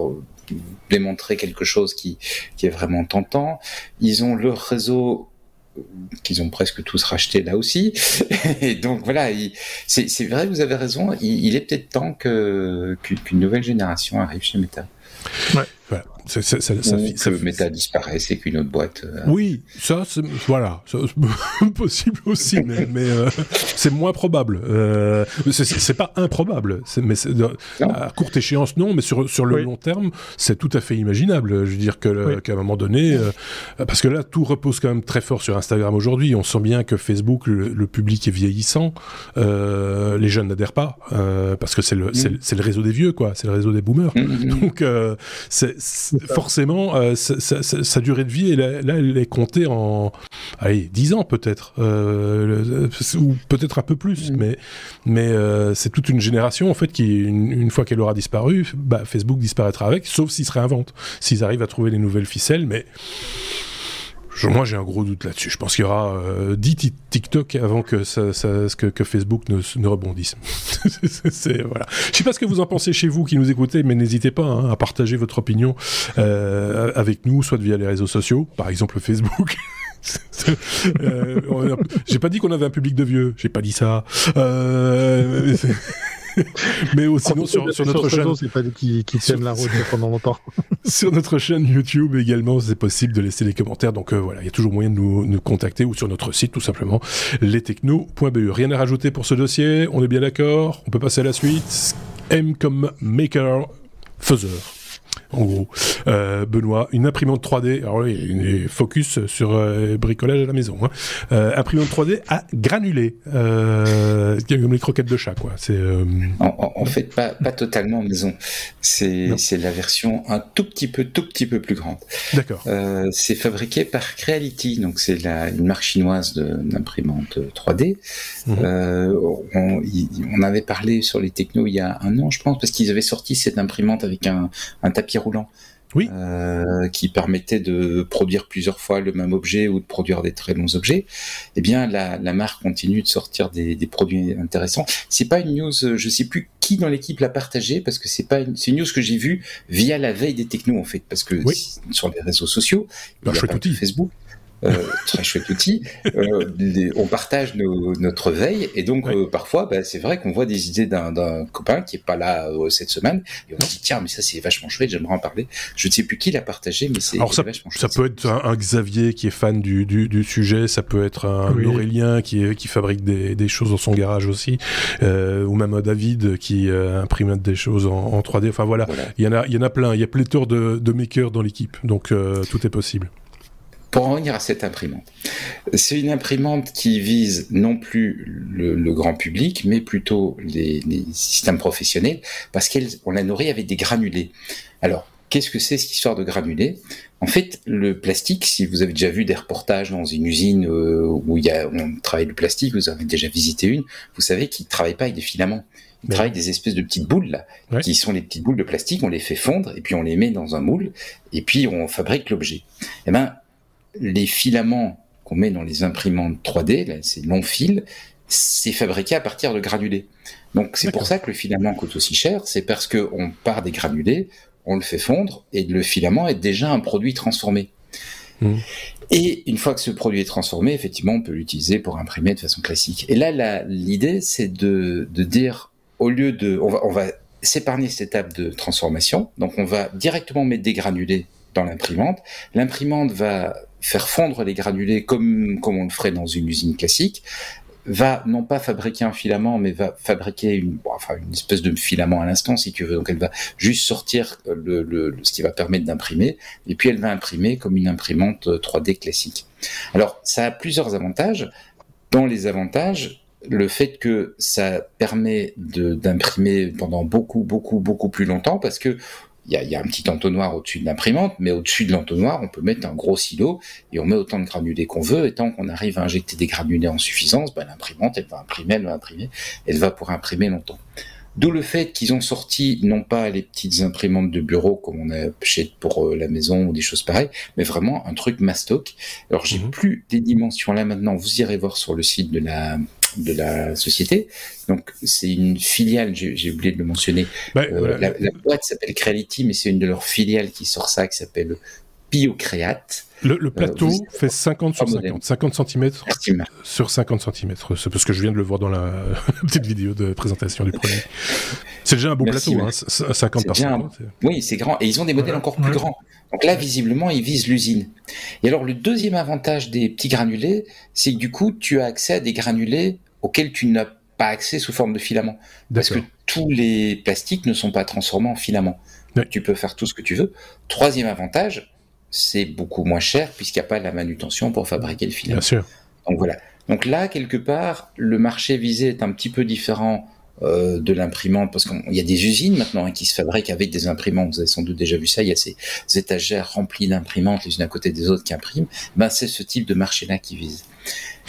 S2: démontrer quelque chose qui, qui est vraiment tentant. Ils ont le réseau qu'ils ont presque tous racheté là aussi. (laughs) Et donc voilà, c'est vrai, vous avez raison, il, est peut-être temps qu'une nouvelle génération arrive chez Meta. Ça, ça, ça, que Meta disparaisse et qu'une autre boîte. Euh,
S1: oui, ça, voilà, (laughs) possible aussi, mais, mais euh, c'est moins probable. Euh, c'est pas improbable, mais à courte échéance non, mais sur sur le long terme, c'est tout à fait imaginable. Je veux dire que qu'à un moment donné, euh, parce que là, tout repose quand même très fort sur Instagram aujourd'hui. On sent bien que Facebook, le, public est vieillissant, les jeunes n'adhèrent pas parce que c'est le mm. c'est le réseau des vieux, quoi. C'est le réseau des boomers. Mm, mm, Donc c'est forcément, euh, sa durée de vie, là, elle est comptée en allez, 10 ans peut-être, euh, ou peut-être un peu plus, mm. mais, mais euh, c'est toute une génération en fait qui, une, fois qu'elle aura disparu, bah, Facebook disparaîtra avec, sauf s'ils se réinventent, s'ils arrivent à trouver les nouvelles ficelles, mais moi, j'ai un gros doute là-dessus. Je pense qu'il y aura euh, 10 TikTok avant que, ça, ça, que, Facebook ne, ne rebondisse. (laughs) Je sais pas ce que vous en pensez chez vous qui nous écoutez, mais n'hésitez pas hein, à partager votre opinion euh, avec nous, soit via les réseaux sociaux, par exemple Facebook. (laughs) euh, j'ai pas dit qu'on avait un public de vieux, j'ai pas dit ça. Euh, (laughs) mais aussi sinon sur, sur, notre chaîne.
S3: C'est pas qui, qui tiennent la route pendant longtemps. (laughs)
S1: sur notre chaîne YouTube également, c'est possible de laisser les commentaires. Donc euh, voilà, il y a toujours moyen de nous, nous, contacter ou sur notre site tout simplement, lestechno.be. Rien à rajouter pour ce dossier, on est bien d'accord, on peut passer à la suite. M comme maker, faiseur en gros. Euh, Benoît, une imprimante 3D, alors oui, une focus sur euh, bricolage à la maison. Hein. Euh, imprimante 3D à granulé, euh, comme les croquettes de chat, quoi?
S2: C'est en, fait pas, pas totalement maison. C'est la version un tout petit peu tout petit peu plus grande.
S1: D'accord.
S2: C'est fabriqué par Creality, donc c'est la une marque chinoise d'imprimante 3D. Mhm. On, on, avait parlé sur les technos il y a un an, je pense, parce qu'ils avaient sorti cette imprimante avec un, un tapis roulant.
S1: Oui.
S2: Euh, qui permettait de produire plusieurs fois le même objet ou de produire des très longs objets. Eh bien, la, marque continue de sortir des, produits intéressants. C'est pas une news, je sais plus qui dans l'équipe l'a partagé parce que c'est pas une, c'est une news que j'ai vue via la veille des technos en fait, parce que sur les réseaux sociaux,
S1: il y a pas
S2: Facebook. Euh, très chouette outil. Euh, on partage notre veille et donc euh, parfois, bah, c'est vrai qu'on voit des idées d'un copain qui est pas là cette semaine et on se dit tiens mais ça c'est vachement chouette, j'aimerais en parler. Je ne sais plus qui l'a partagé, mais c'est vachement
S1: chouette. Ça peut être un, Xavier qui est fan du, du, sujet, ça peut être un Aurélien qui, qui fabrique des, des, choses dans son garage aussi, ou même un David qui imprime des choses en, 3D. Enfin voilà, il y en a, il y en a plein. Il y a pléthore de, de makers dans l'équipe, donc tout est possible
S2: pour en revenir à cette imprimante, c'est une imprimante qui vise non plus le, grand public, mais plutôt les, systèmes professionnels, parce qu'on la nourrit avec des granulés. Alors, qu'est-ce que c'est cette histoire de granulés? En fait, le plastique, si vous avez déjà vu des reportages dans une usine euh, où il y a, on travaille le plastique, vous avez déjà visité une, vous savez qu'ils ne travaillent pas avec des filaments Ils travaillent des espèces de petites boules là, qui sont les petites boules de plastique. On les fait fondre et puis on les met dans un moule et puis on fabrique l'objet. Eh ben, les filaments qu'on met dans les imprimantes 3D, ces longs fils, c'est fabriqué à partir de granulés. Donc c'est pour ça que le filament coûte aussi cher, c'est parce que on part des granulés, on le fait fondre et le filament est déjà un produit transformé. Mmh. Et une fois que ce produit est transformé, effectivement, on peut l'utiliser pour imprimer de façon classique. Et là, l'idée, c'est de, de, dire, au lieu de, on va, on va s'épargner cette étape de transformation. Donc, on va directement mettre des granulés dans l'imprimante. L'imprimante va faire fondre les granulés comme, comme on le ferait dans une usine classique va non pas fabriquer un filament, mais va fabriquer une, enfin, une espèce de filament à l'instant, si tu veux. Donc elle va juste sortir le, le, ce qui va permettre d'imprimer, et puis elle va imprimer comme une imprimante 3D classique. Alors ça a plusieurs avantages. Dans les avantages, le fait que ça permet d'imprimer pendant beaucoup, beaucoup, beaucoup plus longtemps, parce que il y a, un petit entonnoir au-dessus de l'imprimante, mais au-dessus de l'entonnoir, on peut mettre un gros silo et on met autant de granulés qu'on veut. Et tant qu'on arrive à injecter des granulés en suffisance, ben, l'imprimante, elle va imprimer, elle va imprimer, elle va pour imprimer longtemps. D'où le fait qu'ils ont sorti non pas les petites imprimantes de bureau comme on a pour euh, la maison ou des choses pareilles, mais vraiment un truc mastoc. Alors j'ai mhm. plus des dimensions là maintenant. Vous irez voir sur le site de la de la société. Donc c'est une filiale, j'ai oublié de le mentionner. Bah, euh, la, boîte s'appelle Creality, mais c'est une de leurs filiales qui sort ça, qui s'appelle BioCreate.
S1: Le, le plateau euh, fait 50 sur 50, 50 cm sur 50 cm. C'est parce que je viens de le voir dans la (laughs) petite vidéo de présentation du produit. C'est déjà un beau plateau, hein, 50 par 50.
S2: Oui, c'est grand. Et ils ont des modèles encore plus grands. Donc là, visiblement, ils visent l'usine. Et alors, le deuxième avantage des petits granulés, c'est que du coup, tu as accès à des granulés auxquels tu n'as pas accès sous forme de filament. Parce que tous les plastiques ne sont pas transformés en filaments. Tu peux faire tout ce que tu veux. Troisième avantage, c'est beaucoup moins cher puisqu'il n'y a pas la manutention pour fabriquer le filament.
S1: Bien sûr.
S2: Donc voilà. Donc là, quelque part, le marché visé est un petit peu différent euh, de l'imprimante, parce qu'il y a des usines maintenant hein, qui se fabriquent avec des imprimantes. Vous avez sans doute déjà vu ça. Il y a ces, étagères remplies d'imprimantes les unes à côté des autres qui impriment. Ben c'est ce type de marché-là qui vise.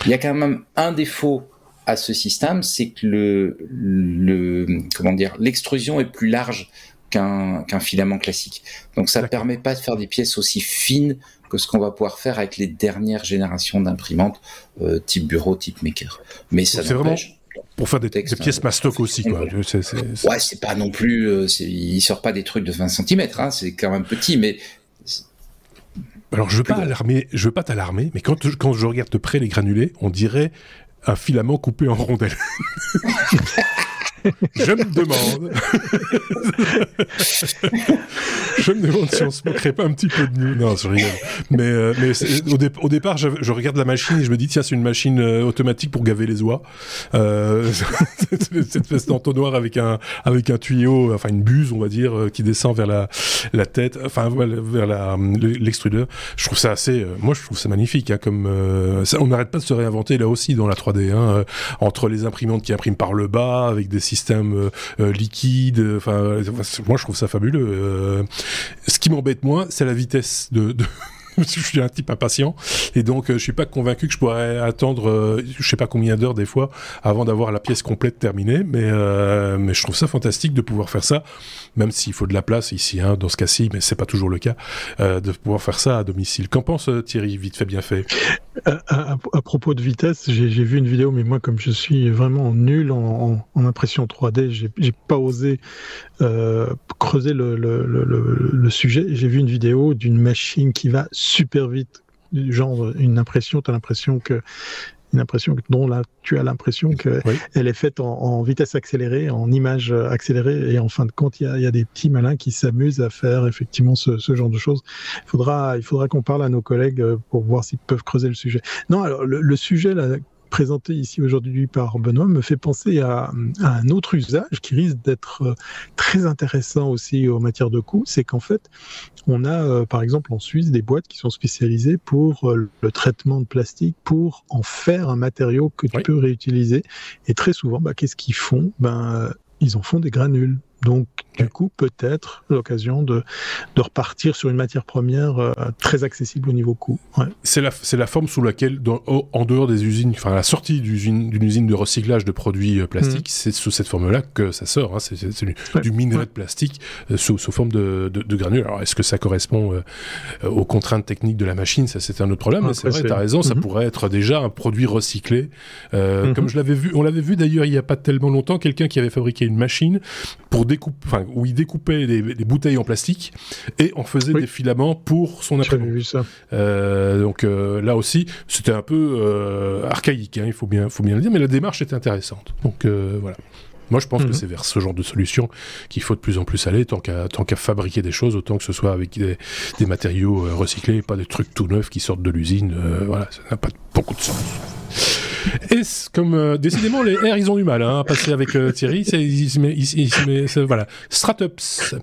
S2: Il y a quand même un défaut à ce système, c'est que le, le comment dire, l'extrusion est plus large qu'un qu'un filament classique. Donc ça ne permet pas de faire des pièces aussi fines que ce qu'on va pouvoir faire avec les dernières générations d'imprimantes euh, type bureau, type maker. Mais ça n'empêche
S1: pour faire des, pièces mastoc aussi, quoi.
S2: Ouais, c'est pas non plus, euh, il sort pas des trucs de 20 cm, hein, c'est quand même petit, mais.
S1: Alors, je veux pas alarmer, je veux pas t'alarmer, mais quand, quand je regarde de près les granulés, on dirait un filament coupé en rondelles. (laughs) (laughs) je me demande. (laughs) je me demande si on se moquerait pas un petit peu de nous. Non, je rigole. Mais, euh, mais au, au, départ, je, regarde la machine et je me dis, tiens, c'est une machine euh, automatique pour gaver les oies. Euh, (laughs) cette espèce d'entonnoir avec un, avec un tuyau, enfin une buse, on va dire, qui descend vers la, la tête, enfin vers la, l'extrudeur. Je trouve ça assez, moi je trouve ça magnifique. Hein, comme on n'arrête pas de se réinventer là aussi dans la 3D. Hein, entre les imprimantes qui impriment par le bas avec des système euh, euh, liquide. Enfin, moi, je trouve ça fabuleux. Euh, ce qui m'embête moins, c'est la vitesse de (laughs) je suis un type impatient et donc je suis pas convaincu que je pourrais attendre je sais pas combien d'heures des fois avant d'avoir la pièce complète terminée mais mais je trouve ça fantastique de pouvoir faire ça même s'il faut de la place ici, hein, dans ce cas-ci, mais c'est pas toujours le cas, euh, de pouvoir faire ça à domicile. Qu'en pense euh, Thierry, vite fait, bien fait?
S3: Euh, à, propos de vitesse, j'ai vu une vidéo, mais moi, comme je suis vraiment nul en, impression 3D, j'ai pas osé creuser le, le sujet. J'ai vu une vidéo d'une machine qui va super vite genre une impression, tu as l'impression que une impression dont là tu as l'impression qu'elle elle est faite en, vitesse accélérée, en image accélérée, et en fin de compte, il y a, y a, des petits malins qui s'amusent à faire effectivement ce, ce, genre de choses. Il faudra, il faudra qu'on parle à nos collègues euh, pour voir s'ils peuvent creuser le sujet. Non, alors le, le sujet là, présenté ici aujourd'hui par Benoît me fait penser à, un autre usage qui risque d'être euh, très intéressant aussi en matière de coût, c'est qu'en fait, on a euh, par exemple en Suisse des boîtes qui sont spécialisées pour euh, le traitement de plastique, pour en faire un matériau que tu peux réutiliser. Et très souvent, bah, qu'est-ce qu'ils font? Ben, Ils en font des granules Donc, du coup, peut-être l'occasion de, de repartir sur une matière première euh, très accessible au niveau coût.
S1: C'est la, la forme sous laquelle, en dehors des usines, enfin la sortie d'une usine de recyclage de produits euh, plastiques, mm. c'est sous cette forme-là que ça sort. Hein. c'est du, minerai de plastique euh, sous, sous, forme de, de, granules. Alors, est-ce que ça correspond aux contraintes techniques de la machine? Ça, c'est un autre problème. mais c'est vrai, tu as raison, ça mm-hmm. pourrait être déjà un produit recyclé. Mm-hmm. Comme je l'avais vu, on l'avait vu d'ailleurs il n'y a pas tellement longtemps, quelqu'un qui avait fabriqué une machine pour enfin, où il découpait des, bouteilles en plastique et en faisait des filaments pour son imprimante.
S3: vu ça.
S1: Euh, donc euh, là aussi, c'était un peu euh, archaïque, hein, il faut bien, faut bien le dire, mais la démarche était intéressante. Donc voilà. Moi, je pense que mhm. c'est vers ce genre de solution qu'il faut de plus en plus aller, tant qu'à fabriquer des choses, autant que ce soit avec des, des matériaux recyclés, pas des trucs tout neufs qui sortent de l'usine. voilà, ça n'a pas beaucoup de sens. Et comme euh, décidément les R ils ont du mal hein, à passer avec euh, Thierry, c'est voilà Stratops.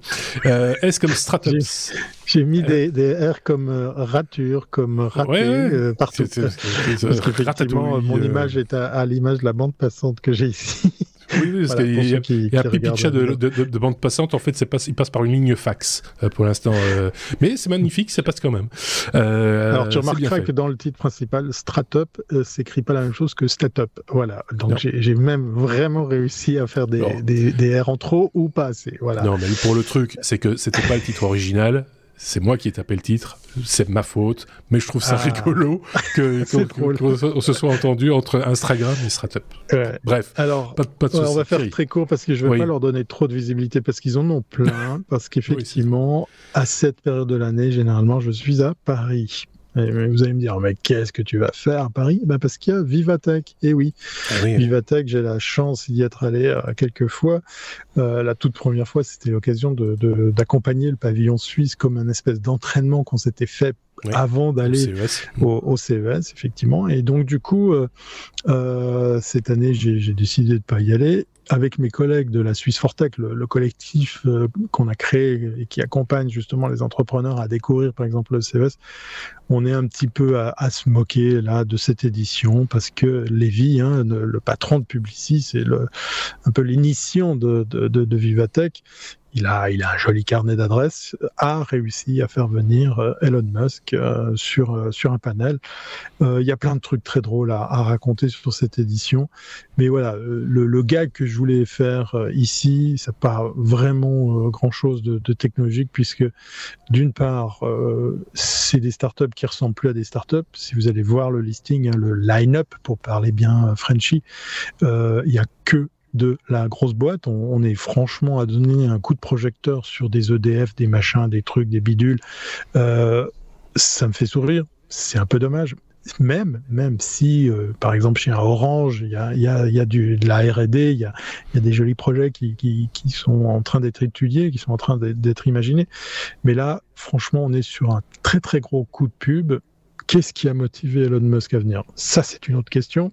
S1: Euh, S comme Stratops?
S3: J'ai mis des, des, R comme rature, comme raté partout. Parce qu'effectivement mon image est à l'image de la bande passante que j'ai ici.
S1: Oui, oui parce qu'il y a, un petit de, de, de, bande passante. En fait, il passe par une ligne fax euh, pour l'instant. Euh, mais c'est magnifique, ça passe quand même.
S3: Euh, Alors, tu remarqueras que dans le titre principal, Stratup s'écrit pas la même chose que Statup. Voilà. Donc, j'ai même vraiment réussi à faire des, des, des, R en trop ou pas assez. Voilà.
S1: Non, mais pour le truc, c'est que c'était pas le titre original c'est moi qui ai tapé le titre, c'est ma faute, mais je trouve ça ah. rigolo que (laughs) qu'on se soit entendu entre Instagram et Stratup. Bref,
S3: alors on va faire très court parce que je ne veux pas leur donner trop de visibilité parce qu'ils en ont plein, parce qu'effectivement, à cette période de l'année, généralement, je suis à Paris vous allez me dire, mais qu'est-ce que tu vas faire à Paris? Ben Parce qu'il y a Vivatech. Et oui, ah Vivatech, j'ai la chance d'y être allé euh, quelques fois. Euh, la toute première fois, c'était l'occasion d'accompagner de, le pavillon suisse comme un espèce d'entraînement qu'on s'était fait avant d'aller au, CES, effectivement. Et donc, du coup, euh, cette année, j'ai décidé de pas y aller avec mes collègues de la Suisse Fortech, le, collectif euh, qu'on a créé et qui accompagne justement les entrepreneurs à découvrir par exemple le CES, on est un petit peu à, se moquer là de cette édition parce que Lévi, hein, le patron de Publicis, c'est un peu l'initiant de, de, de, de Vivatech il a, il a un joli carnet d'adresses, a réussi à faire venir euh, Elon Musk euh, sur, euh, sur un panel. Il y a plein de trucs très drôles à, raconter sur cette édition. Mais voilà, le, le gag que je voulais faire ici, ça pas vraiment grand-chose de, technologique, puisque d'une part, c'est des startups qui ressemblent plus à des startups. Si vous allez voir le listing, hein, le line-up, pour parler bien Frenchy, il y a que de la grosse boîte. On, est franchement à donner un coup de projecteur sur des EDF, des machins, des trucs, des bidules. Euh, ça me fait sourire. C'est un peu dommage. Même, même si, euh, par exemple, chez Orange, il y a, y, a, y a, du, de la R&D, il y a, des jolis projets qui, qui sont en train d'être étudiés, qui sont en train d'être imaginés. Mais là, franchement, on est sur un très très gros coup de pub. Qu'est-ce qui a motivé Elon Musk à venir? Ça, c'est une autre question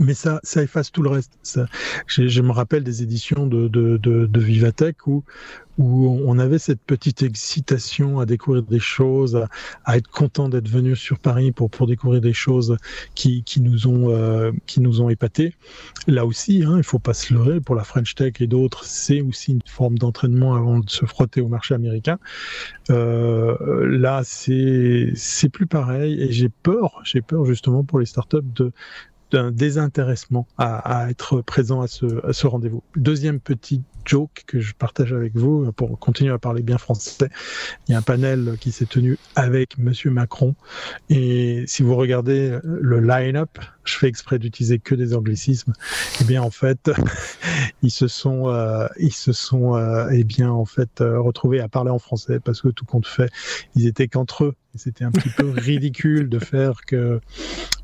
S3: mais ça, ça efface tout le reste. Je, me rappelle des éditions de, Vivatech où, on avait cette petite excitation à découvrir des choses, à, être content d'être venu sur Paris pour, découvrir des choses qui, nous ont euh, épatés. Là aussi, hein, il faut pas se leurrer. Pour la French Tech et d'autres, c'est aussi une forme d'entraînement avant de se frotter au marché américain. Euh, là, c'est plus pareil et j'ai peur, j'ai peur justement pour les startups de d'un désintéressement à, à, être présent à ce, à ce rendez-vous. Deuxième petit joke que je partage avec vous pour continuer à parler bien français. Il y a un panel qui s'est tenu avec Monsieur Macron et si vous regardez le line-up, je fais exprès d'utiliser que des anglicismes. Eh bien en fait, (laughs) ils se sont euh, ils se sont euh, eh bien en fait euh, retrouvés à parler en français parce que tout compte fait, ils étaient qu'entre eux. C'était un petit peu ridicule de faire que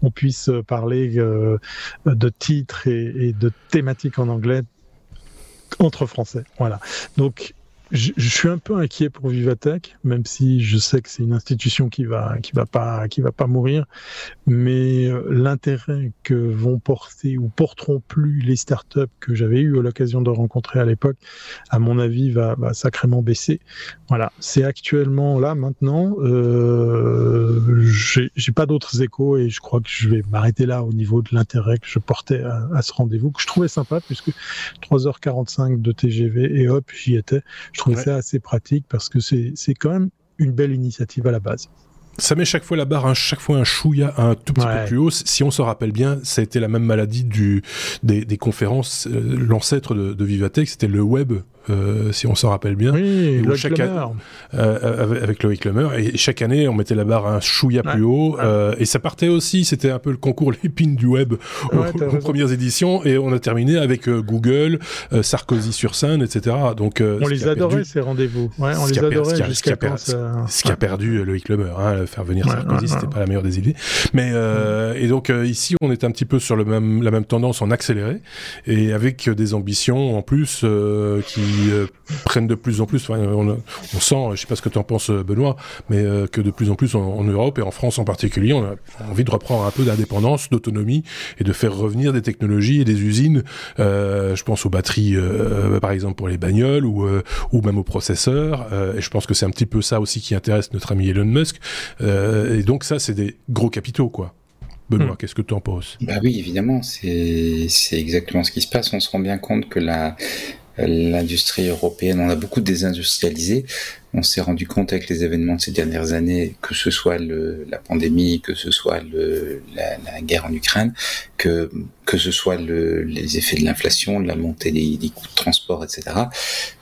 S3: on puisse parler euh, de titres et, et de thématiques en anglais entre Français. Voilà. Donc je, suis un peu inquiet pour Vivatech, même si je sais que c'est une institution qui va qui va pas qui va pas mourir, mais euh, l'intérêt que vont porter ou porteront plus les startups que j'avais eu l'occasion de rencontrer à l'époque, à mon avis, va, va sacrément baisser. Voilà, c'est actuellement là maintenant. Euh, J'ai pas d'autres échos et je crois que je vais m'arrêter là au niveau de l'intérêt que je portais à, ce rendez-vous que je trouvais sympa puisque 3h45 de TGV et hop j'y étais. Trouvais ça assez pratique parce que c'est quand même une belle initiative à la base
S1: ça met chaque fois la barre, un, chaque fois un chouïa un tout petit peu plus haut. Si on se rappelle bien, ça a été la même maladie du, des, des conférences. Euh, l'ancêtre de, de Vivatech, c'était le web euh, si on s'en rappelle bien.
S3: Oui, chaque
S1: euh, euh, avec Loïc Lemer. Et chaque année, on mettait la barre un chouïa plus haut. et ça partait aussi, c'était un peu le concours (laughs) l'épine du web aux, premières éditions. Et on a terminé avec Google, Sarkozy sur scène, etc. Donc,
S3: on les adorait, ces rendez-vous. on les adorait jusqu'à
S1: Ce qui a perdu Loïc Lemer. Hein, faire venir Sarkozy, c'était pas la meilleure des idées. Mais, et donc, ici, on est un petit peu sur le même, la même tendance en accéléré. Et avec des ambitions, en plus, qui euh, prennent de plus en plus. on, sent, je sais pas ce que tu en penses, Benoît, mais euh, que de plus en plus en, Europe et en France en particulier, on a envie de reprendre un peu d'indépendance, d'autonomie et de faire revenir des technologies et des usines. Euh, je pense aux batteries, par exemple pour les bagnoles ou ou même aux processeurs. et je pense que c'est un petit peu ça aussi qui intéresse notre ami Elon Musk. et donc ça, c'est des gros capitaux, quoi. Benoît, hmm. qu'est-ce que tu en penses?
S2: Bah oui, évidemment, c'est exactement ce qui se passe. On se rend bien compte que la, l'industrie européenne, on a beaucoup désindustrialisé. On s'est rendu compte avec les événements de ces dernières années, que ce soit le, la pandémie, que ce soit le, la, la, guerre en Ukraine, que que ce soit le, les effets de l'inflation, de la montée des, des, coûts de transport, etc.,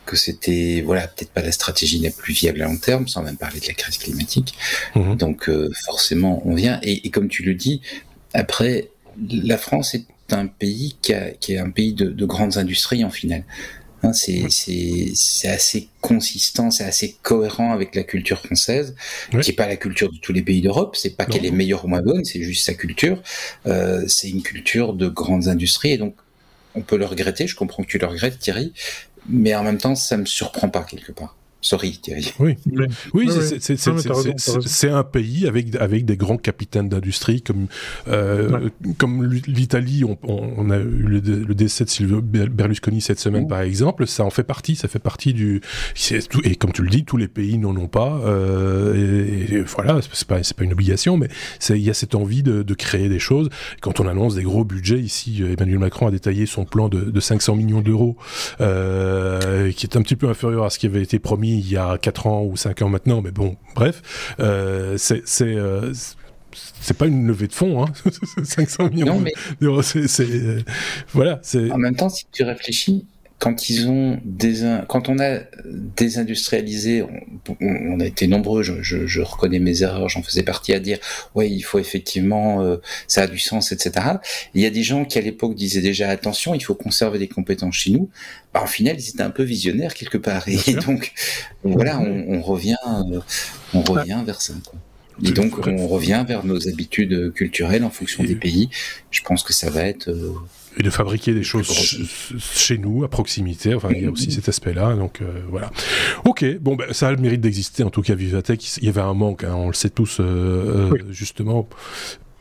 S2: que c'était voilà peut-être pas la stratégie la plus viable à long terme, sans même parler de la crise climatique. Mmh. Donc euh, forcément, on vient et, et, comme tu le dis, après la France est un pays qui, a, qui est un pays de, de grandes industries en finale. Hein, c'est assez consistant, c'est assez cohérent avec la culture française, qui est pas la culture de tous les pays d'Europe. C'est pas qu'elle est meilleure ou moins bonne, c'est juste sa culture. Euh, c'est une culture de grandes industries, et donc on peut le regretter. Je comprends que tu le regrettes, Thierry, mais en même temps, ça me surprend pas quelque part. Sorry, Thierry.
S1: Oui, oui, c'est un pays avec avec des grands capitaines d'industrie comme euh, comme l'Italie. On, on, a eu le, décès de Silvio Berlusconi cette semaine, par exemple. Ça en fait partie. Ça fait partie du. et comme tu le dis, tous les pays n'en ont pas. Euh, et, voilà, c'est pas c'est pas une obligation, mais il y a cette envie de, de, créer des choses. Quand on annonce des gros budgets ici, Emmanuel Macron a détaillé son plan de, de 500 millions d'euros, euh, qui est un petit peu inférieur à ce qui avait été promis il y a 4 ans ou 5 ans maintenant, mais bon, bref, euh, c'est euh, c'est pas une levée de fonds, hein. (laughs) 500 millions d'euros. C'est euh, voilà. C'est
S2: en même temps, si tu réfléchis, quand ils ont des, quand on a désindustrialisé, on, on a été nombreux. Je, je, je reconnais mes erreurs, j'en faisais partie à dire, ouais, il faut effectivement, euh, ça a du sens, etc. il y a des gens qui à l'époque disaient déjà attention, il faut conserver des compétences chez nous. Bah, en final, ils étaient un peu visionnaires quelque part, et donc voilà, on, on revient, euh, on revient vers ça. Quoi. Et donc, on revient vers nos habitudes culturelles en fonction des pays. Je pense que ça va être euh,
S1: et de fabriquer des choses chez nous, à proximité. Enfin, il y a aussi cet aspect-là. Donc euh, voilà. Ok, bon, ben, ça a le mérite d'exister. En tout cas, Vivatech, il y avait un manque. Hein, on le sait tous, euh, euh justement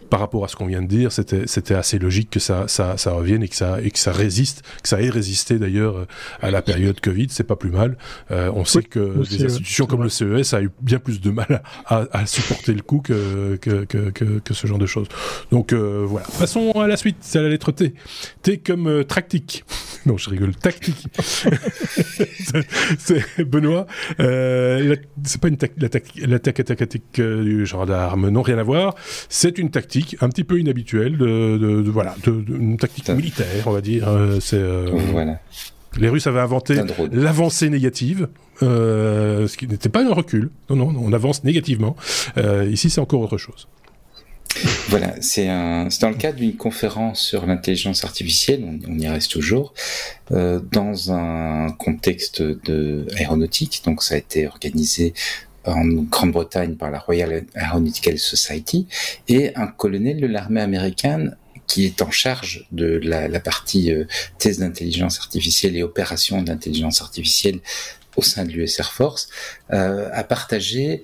S1: par rapport à ce qu'on vient de dire, c'était assez logique que ça, ça, ça revienne et que ça, et que ça résiste, que ça ait résisté d'ailleurs euh, à la période Covid, c'est pas plus mal. Euh, on sait que des institutions comme le CES a eu bien plus de mal à, à supporter le coup que, que, que, que, ce genre de choses. Donc euh, voilà. Passons à la suite, c'est la lettre T. T comme euh, tractique. (laughs) Non, je rigole. Tactique. (laughs) c'est Benoît. C'est pas une l'attaque tactique du gendarme, non, rien à voir. C'est une tactique un petit peu inhabituelle, de, voilà, de, une tactique militaire, on va dire. Euh, c'est euh, voilà. Les Russes avaient inventé l'avancée négative, euh, ce qui n'était pas un recul. Non, non, on avance négativement. ici, c'est encore autre chose.
S2: Voilà, c'est dans le cadre d'une conférence sur l'intelligence artificielle, on, y reste toujours, dans un contexte de aéronautique. Donc, ça a été organisé en Grande-Bretagne par la Royal Aeronautical Society, et un colonel de l'armée américaine qui est en charge de la, partie euh, thèse d'intelligence artificielle et opération d'intelligence artificielle au sein de l'US Air Force a partagé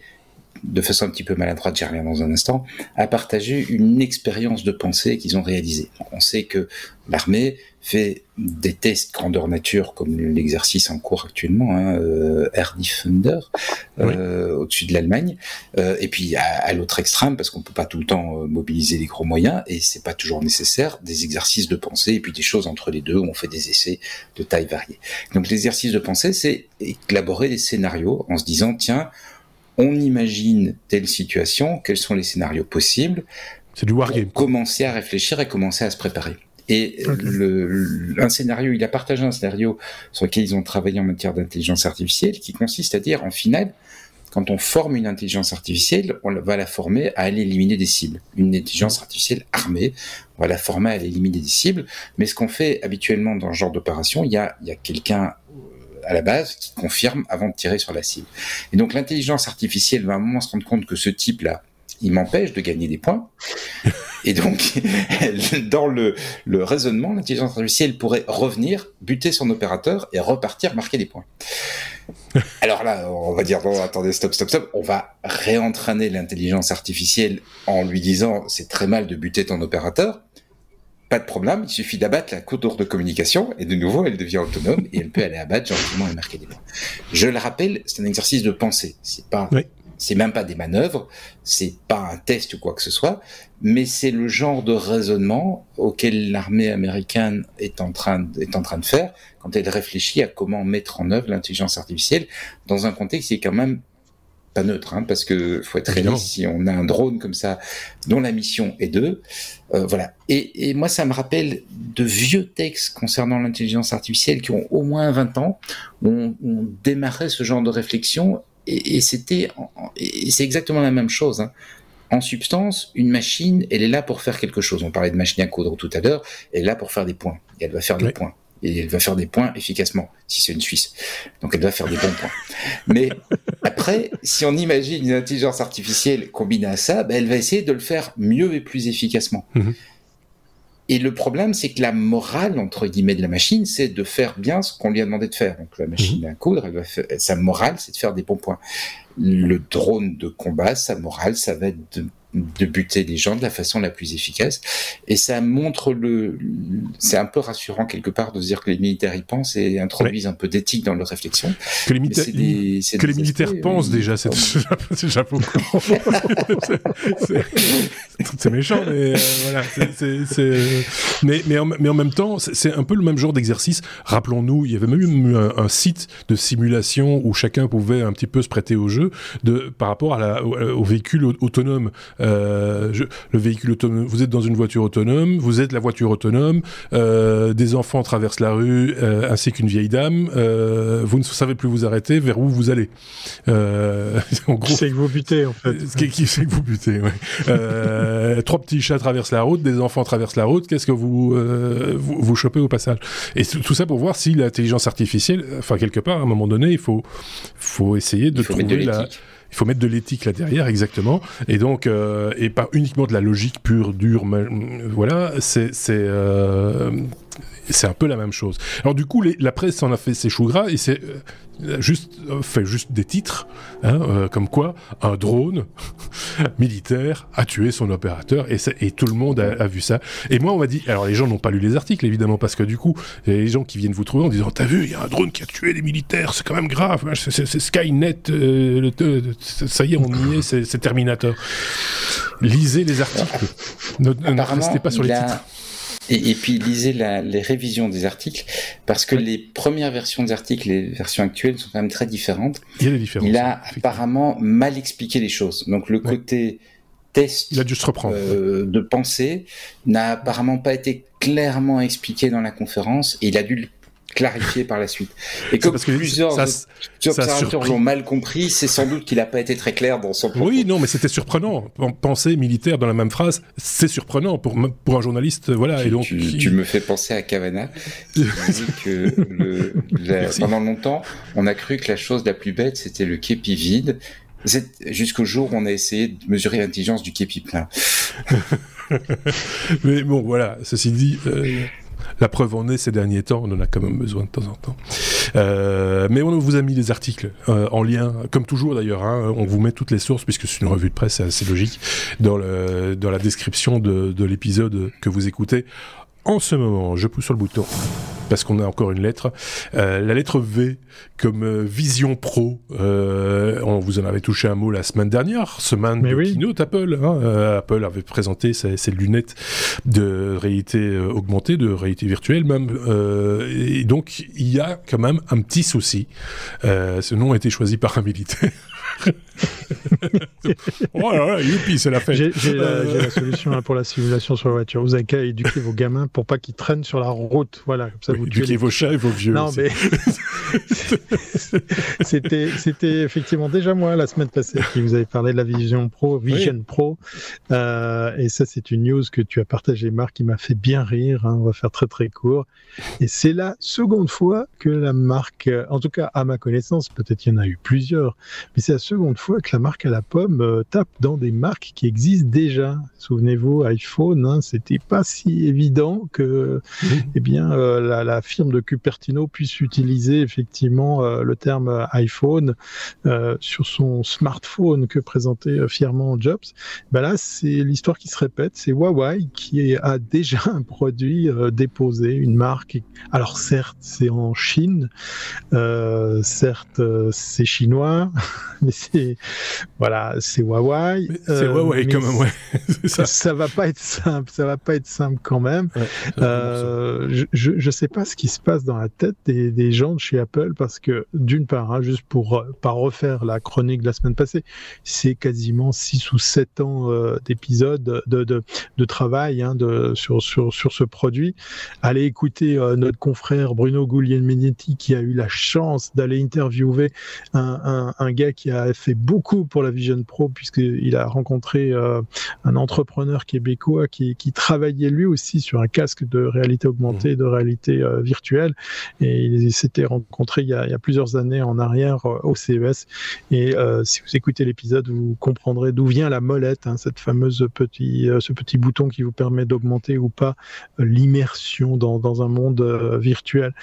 S2: de façon un petit peu maladroite, j'y reviens dans un instant, à partager une expérience de pensée qu'ils ont réalisée. On sait que l'armée fait des tests grandeur nature, comme l'exercice en cours actuellement, hein, euh, Air Defender, euh, au-dessus de l'Allemagne, euh, et puis à, l'autre extrême, parce qu'on peut pas tout le temps mobiliser les gros moyens, et c'est pas toujours nécessaire, des exercices de pensée, et puis des choses entre les deux, où on fait des essais de taille variée. Donc l'exercice de pensée, c'est élaborer des scénarios en se disant, tiens, on imagine telle situation, quels sont les scénarios possibles.
S1: C'est du wargame.
S2: Commencer à réfléchir et commencer à se préparer. Et le, un scénario, il a partagé un scénario sur lequel ils ont travaillé en matière d'intelligence artificielle, qui consiste à dire, en finale, quand on forme une intelligence artificielle, on va la former à aller éliminer des cibles. Une intelligence artificielle armée, on va la former à aller éliminer des cibles. Mais ce qu'on fait habituellement dans ce genre d'opération, il y a, il y a quelqu'un à la base qui confirme avant de tirer sur la cible. Et donc l'intelligence artificielle va à un moment se rendre compte que ce type-là, il m'empêche de gagner des points. (laughs) Et donc, dans le, le raisonnement, l'intelligence artificielle pourrait revenir, buter son opérateur et repartir marquer des points. (laughs) Alors là, on va dire, bon, attendez, stop, stop, stop, on va réentraîner l'intelligence artificielle en lui disant, c'est très mal de buter ton opérateur pas de problème, il suffit d'abattre la courbe de communication et de nouveau elle devient autonome et elle peut aller abattre gentiment et marquer des points. Je le rappelle, c'est un exercice de pensée, c'est pas, c'est même pas des manœuvres, c'est pas un test ou quoi que ce soit, mais c'est le genre de raisonnement auquel l'armée américaine est en train est en train de faire quand elle réfléchit à comment mettre en œuvre l'intelligence artificielle dans un contexte qui est quand même pas neutre, hein, parce que faut être réaliste. Si on a un drone comme ça, dont la mission est deux, euh, voilà. Et, et, moi, ça me rappelle de vieux textes concernant l'intelligence artificielle qui ont au moins 20 ans, où on, on démarrait ce genre de réflexion, et, et c'était, et c'est exactement la même chose. Hein. En substance, une machine, elle est là pour faire quelque chose. On parlait de machine à coudre tout à l'heure, elle est là pour faire des points. Et elle va faire des points et elle va faire des points efficacement, si c'est une Suisse. Donc elle va faire des bons points. Mais après, si on imagine une intelligence artificielle combinée à ça, ben, elle va essayer de le faire mieux et plus efficacement. Mhm. Et le problème, c'est que la morale, entre guillemets, de la machine, c'est de faire bien ce qu'on lui a demandé de faire. Donc la machine à coudre, elle va faire, sa morale, c'est de faire des bons points. Le drone de combat, sa morale, ça va être de de buter les gens de la façon la plus efficace. Et ça montre le, c'est un peu rassurant quelque part de dire que les militaires y pensent et introduisent un peu d'éthique dans leur réflexion.
S1: Que les, que les militaires pensent déjà, (laughs) c'est déjà beaucoup. (laughs) c'est méchant, mais euh, voilà. mais, mais, en, mais en même temps, c'est un peu le même genre d'exercice. Rappelons-nous, il y avait même eu un, site de simulation où chacun pouvait un petit peu se prêter au jeu de, par rapport à la, au, véhicule autonome. Euh, le véhicule autonome, vous êtes dans une voiture autonome, vous êtes la voiture autonome, euh, des enfants traversent la rue euh, ainsi qu'une vieille dame, vous ne savez plus vous arrêter, vers où vous allez. (laughs)
S3: en gros, c'est que vous butez en fait.
S1: Qui, qui c'est que vous butez, ouais. trois petits chats traversent la route, des enfants traversent la route, qu'est-ce que vous, vous, vous chopez au passage? Et tout ça pour voir si l'intelligence artificielle, enfin quelque part, à un moment donné, il faut, faut essayer de trouver la il faut mettre de l'éthique là derrière, exactement. Et donc, euh, et pas uniquement de la logique pure, dure, voilà, c'est, c'est, un peu la même chose. Alors du coup, les, la presse en a fait ses choux gras et c'est euh, juste euh, fait juste des titres, hein, euh, comme quoi un drone (laughs) militaire a tué son opérateur et, et tout le monde a, a, vu ça. Et moi, on m'a dit, alors les gens n'ont pas lu les articles évidemment parce que du coup, il y a les gens qui viennent vous trouver en disant, t'as vu, il y a un drone qui a tué des militaires, c'est quand même grave, c'est Skynet, le, ça y est, on y est, c'est Terminator. Lisez les articles, ne, ne restez pas sur les titres.
S2: Et, puis lisez la, les révisions des articles, parce que les premières versions des articles, les versions actuelles sont quand même très différentes.
S1: Il y a des différences.
S2: Il a apparemment mal expliqué les choses. Donc le côté test
S1: il a dû se reprendre.
S2: Euh, de pensée n'a apparemment pas été clairement expliqué dans la conférence, et il a dû le clarifié par la suite. Et comme plusieurs observateurs l'ont mal compris, c'est sans doute qu'il n'a pas été très clair dans son propos.
S1: Oui, non, mais c'était surprenant. Penser militaire dans la même phrase, c'est surprenant pour, pour un journaliste. Voilà.
S2: Tu,
S1: et donc,
S2: tu, me fais penser à Cavana. (laughs) que le, pendant longtemps, on a cru que la chose la plus bête, c'était le képi vide. Jusqu'au jour où on a essayé de mesurer l'intelligence du képi plein. (laughs)
S1: mais bon, voilà. Ceci dit. Euh, la preuve en est ces derniers temps, on en a quand même besoin de temps en temps. Euh, mais on vous a mis les articles euh, en lien, comme toujours d'ailleurs. Hein, on vous met toutes les sources puisque c'est une revue de presse, c'est assez logique dans la description de, de l'épisode que vous écoutez en ce moment. Je pousse sur le bouton parce qu'on a encore une lettre. Euh, la lettre V comme euh, Vision Pro. Euh, on vous en avait touché un mot la semaine dernière, semaine de keynote Apple. Hein. Euh, Apple avait présenté ses, ses, lunettes de réalité euh, augmentée, de réalité virtuelle même. et donc il y a quand même un petit souci. ce nom a été choisi par un militaire. Oh là là, youpi, c'est la fête.
S3: J'ai la, la, solution pour la simulation sur la voiture. Vous avez qu'à éduquer vos gamins pour pas qu'ils traînent sur la route. Voilà, comme ça
S1: oui, vous éduquez vos chats et vos vieux.
S3: Non, mais (laughs) (laughs) c'était, c'était effectivement déjà moi la semaine passée qui vous avez parlé de la Vision Pro, Vision oui. Pro. Euh, et ça, c'est une news que tu as partagée, Marc, qui m'a fait bien rire. Hein. On va faire très très court. Et c'est la seconde fois que la marque, en tout cas à ma connaissance, peut-être qu'il y en a eu plusieurs, mais c'est la seconde fois que la marque à la pomme euh, tape dans des marques qui existent déjà. Souvenez-vous, iPhone, hein, c'était pas si évident que, mmh. eh bien, euh, la, la, firme de Cupertino puisse utiliser effectivement euh, le terme iPhone euh, sur son smartphone que présentait fièrement Jobs. Ben là, c'est l'histoire qui se répète. C'est Huawei qui a déjà (laughs) un produit déposé, une marque. Alors certes, c'est en Chine, certes, c'est chinois, (laughs) mais c'est voilà, c'est Huawei.
S1: C'est Huawei quand même, ouais. (laughs)
S3: ça. ça va pas être simple, ça va pas être simple quand même. Ouais, euh, je, je sais pas ce qui se passe dans la tête des, des gens de chez Apple parce que d'une part, hein, juste pour euh, pas refaire la chronique de la semaine passée, c'est quasiment 6 ou 7 ans euh, d'épisodes de, de, de, travail hein, de, sur, sur, sur ce produit. Allez écouter euh, notre confrère Bruno Guglielminetti qui a eu la chance d'aller interviewer un, un, un, gars qui a fait beaucoup pour la Vision Pro puisqu'il a rencontré euh, un entrepreneur québécois qui, qui travaillait lui aussi sur un casque de réalité augmentée, mmh. de réalité euh, virtuelle. Et ils s'étaient rencontrés il y, a, il y, a, plusieurs années en arrière euh, au CES. Et si vous écoutez l'épisode, vous comprendrez d'où vient la molette, hein, cette fameuse petit, ce petit bouton qui vous permet d'augmenter ou pas l'immersion dans, dans, un monde virtuel.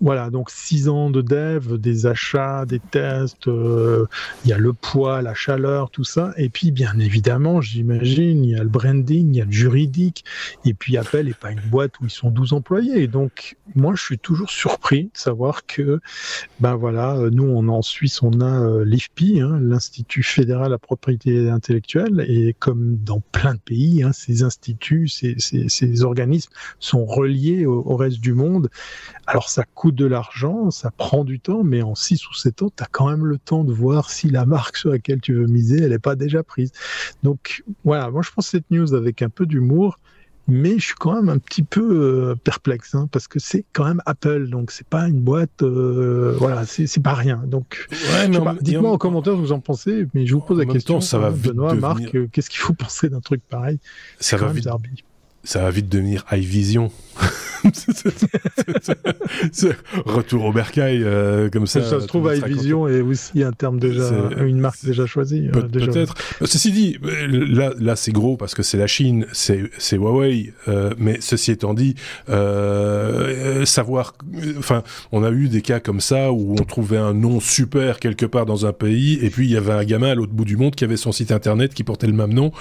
S3: voilà, donc six ans de dev, des achats, des tests, il y a le poids, la chaleur, tout ça. Et puis, bien évidemment, j'imagine, il y a le branding, il y a le juridique. Et puis, Apple n'est pas une boîte où ils sont 12 employés. Et donc, moi, je suis toujours surpris de savoir que, ben voilà, nous, on en Suisse, on a euh, l'IFPI, hein, l'Institut fédéral à la propriété intellectuelle. Et comme dans plein de pays, hein, ces instituts, ces, organismes sont reliés au, au, reste du monde. Alors, ça coûte de l'argent, ça prend du temps, mais en 6 ou 7 ans, tu as quand même le temps de voir si la marque sur laquelle tu veux miser, elle n'est pas déjà prise. Donc voilà, moi je pense cette news avec un peu d'humour, mais je suis quand même un petit peu euh, perplexe hein, parce que c'est quand même Apple, donc c'est pas une boîte, euh, voilà, c'est pas rien. Donc,
S1: ouais,
S3: dites-moi en commentaire ce que vous en pensez, mais je vous pose la question.
S1: Temps, ça va vite
S3: Benoît,
S1: devenir...
S3: Marc, euh, qu'est-ce qu'il faut penser d'un truc pareil?
S1: Ça va vite. Ça va vite devenir iVision. Retour au bercail euh, comme ça.
S3: Ça se trouve, iVision est aussi un terme déjà, une marque déjà choisie.
S1: Euh, peut-être. Ceci dit, là, là c'est gros parce que c'est la Chine, c'est Huawei. Euh, mais ceci étant dit, euh, savoir, enfin, on a eu des cas comme ça où on trouvait un nom super quelque part dans un pays et puis il y avait un gamin à l'autre bout du monde qui avait son site internet qui portait le même nom.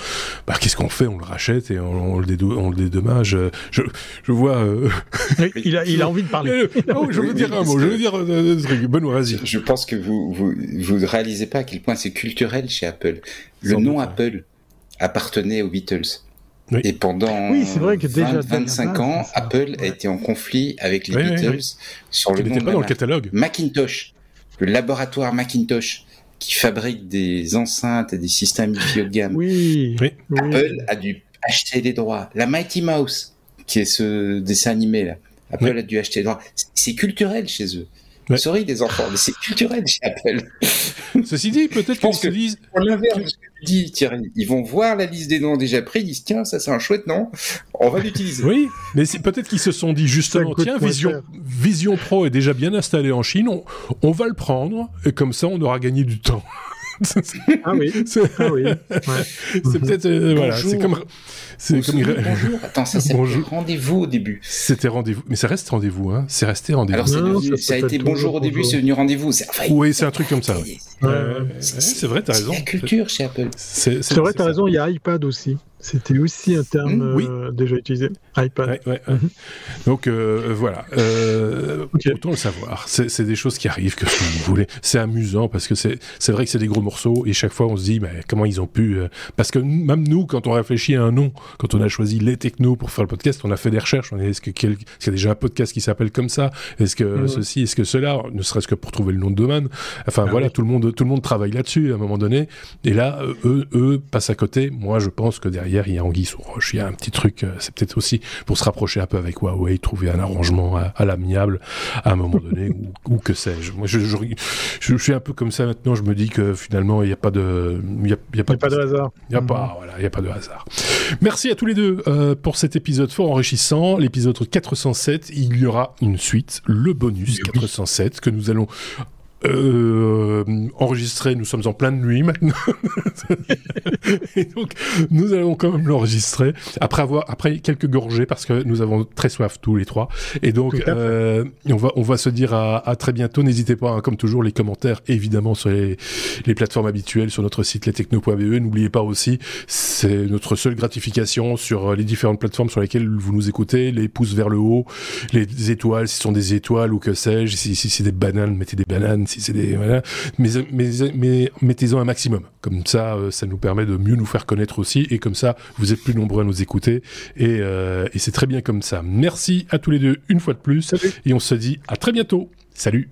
S1: Bah, qu'est-ce qu'on fait? On le rachète et on, le, dédo on le dédommage. Je, je vois. Euh,
S3: oui, il, a, il a envie de parler.
S1: oh, je veux dire un mot, je veux dire un truc. Benoît, vas-y.
S2: Je pense que vous, vous, vous réalisez pas à quel point c'est culturel chez Apple. Le Sans nom doute, Apple appartenait aux Beatles. Oui. Et pendant
S3: oui, vrai que
S2: 20,
S3: déjà
S2: 25 ans, Apple ouais. a été en conflit avec les oui, Beatles oui, sur le nom
S1: pas dans le catalogue.
S2: Macintosh, le laboratoire Macintosh qui fabrique des enceintes et des systèmes de (laughs) haut de gamme.
S3: Oui.
S2: Apple a dû acheter les droits. La Mighty Mouse, qui est ce dessin animé là. Apple oui. a dû acheter. C'est culturel chez eux. Ouais. Sorry les enfants, mais c'est culturel chez Apple. (laughs)
S1: Ceci dit, peut-être qu'ils se disent.
S2: Pour l'inverse de ce que tu dis, Thierry, ils vont voir la liste des noms déjà pris, ils disent tiens, ça c'est un chouette nom, on va l'utiliser.
S1: Oui, mais peut-être qu'ils se sont dit justement tiens, Vision, Vision Pro est déjà bien installé en Chine, on, on va le prendre et comme ça on aura gagné du temps.
S3: Ah oui. (laughs) C'est ah oui.
S1: peut-être euh, voilà, c'est comme
S2: c'est comme bonjour. Attends, ça s'appelait rendez-vous au début.
S1: C'était rendez-vous, mais ça reste rendez-vous, hein. C'est resté rendez-vous.
S2: Alors ça, a été bonjour au début, c'est devenu rendez-vous.
S1: oui, c'est un truc comme ça. c'est vrai, t'as raison.
S2: C'est la culture chez Apple.
S3: C'est vrai, t'as raison. Il y a iPad aussi. C'était aussi un terme euh, déjà utilisé. iPad.
S1: Donc euh, voilà, euh, autant le savoir. C'est des choses qui arrivent, que vous voulez. C'est amusant parce que c'est vrai que c'est des gros morceaux et chaque fois on se dit comment ils ont pu. parce que même nous, quand on réfléchit à un nom, quand on a choisi les technos pour faire le podcast, on a fait des recherches. On est-ce qu'il y a déjà un podcast qui s'appelle comme ça? Est-ce que mhm. ceci, est-ce que cela? Ne serait-ce que pour trouver le nom de domaine. Enfin ah voilà, tout le monde tout le monde travaille là-dessus à un moment donné. Et là, eux eux passent à côté. Moi, je pense que derrière il y a Anguille sous roche, il y a un petit truc, euh, c'est peut-être aussi pour se rapprocher un peu avec Huawei, trouver un arrangement à, l'amiable à un moment donné, ou, (laughs) que sais-je. Moi, je, je, suis un peu comme ça maintenant, je me dis que finalement, il n'y a pas de...
S3: Il y a, pas, de, hasard.
S1: Il n'y a, pas, mhm. voilà, il y a pas de hasard. Merci à tous les deux euh, pour cet épisode fort enrichissant, l'épisode 407. Il y aura une suite, le bonus 407, que nous allons euh, enregistré, nous sommes en pleine nuit maintenant. (laughs) et donc, nous allons quand même l'enregistrer après avoir, après quelques gorgées parce que nous avons très soif tous les trois. Et donc, euh, on va, on va se dire à, à très bientôt. N'hésitez pas, hein, comme toujours, les commentaires, évidemment, sur les, les plateformes habituelles, sur notre site lestechno.be. N'oubliez pas aussi, c'est notre seule gratification sur les différentes plateformes sur lesquelles vous nous écoutez, les pouces vers le haut, les étoiles, si ce sont des étoiles ou que sais-je, si, si c'est des bananes, mettez des bananes, si c'est des voilà, mais, mais, mettez-en un maximum. Comme ça, euh, ça nous permet de mieux nous faire connaître aussi, et comme ça, vous êtes plus nombreux à nous écouter, et, euh, et c'est très bien comme ça. Merci à tous les deux une fois de plus, et on se dit à très bientôt. Salut.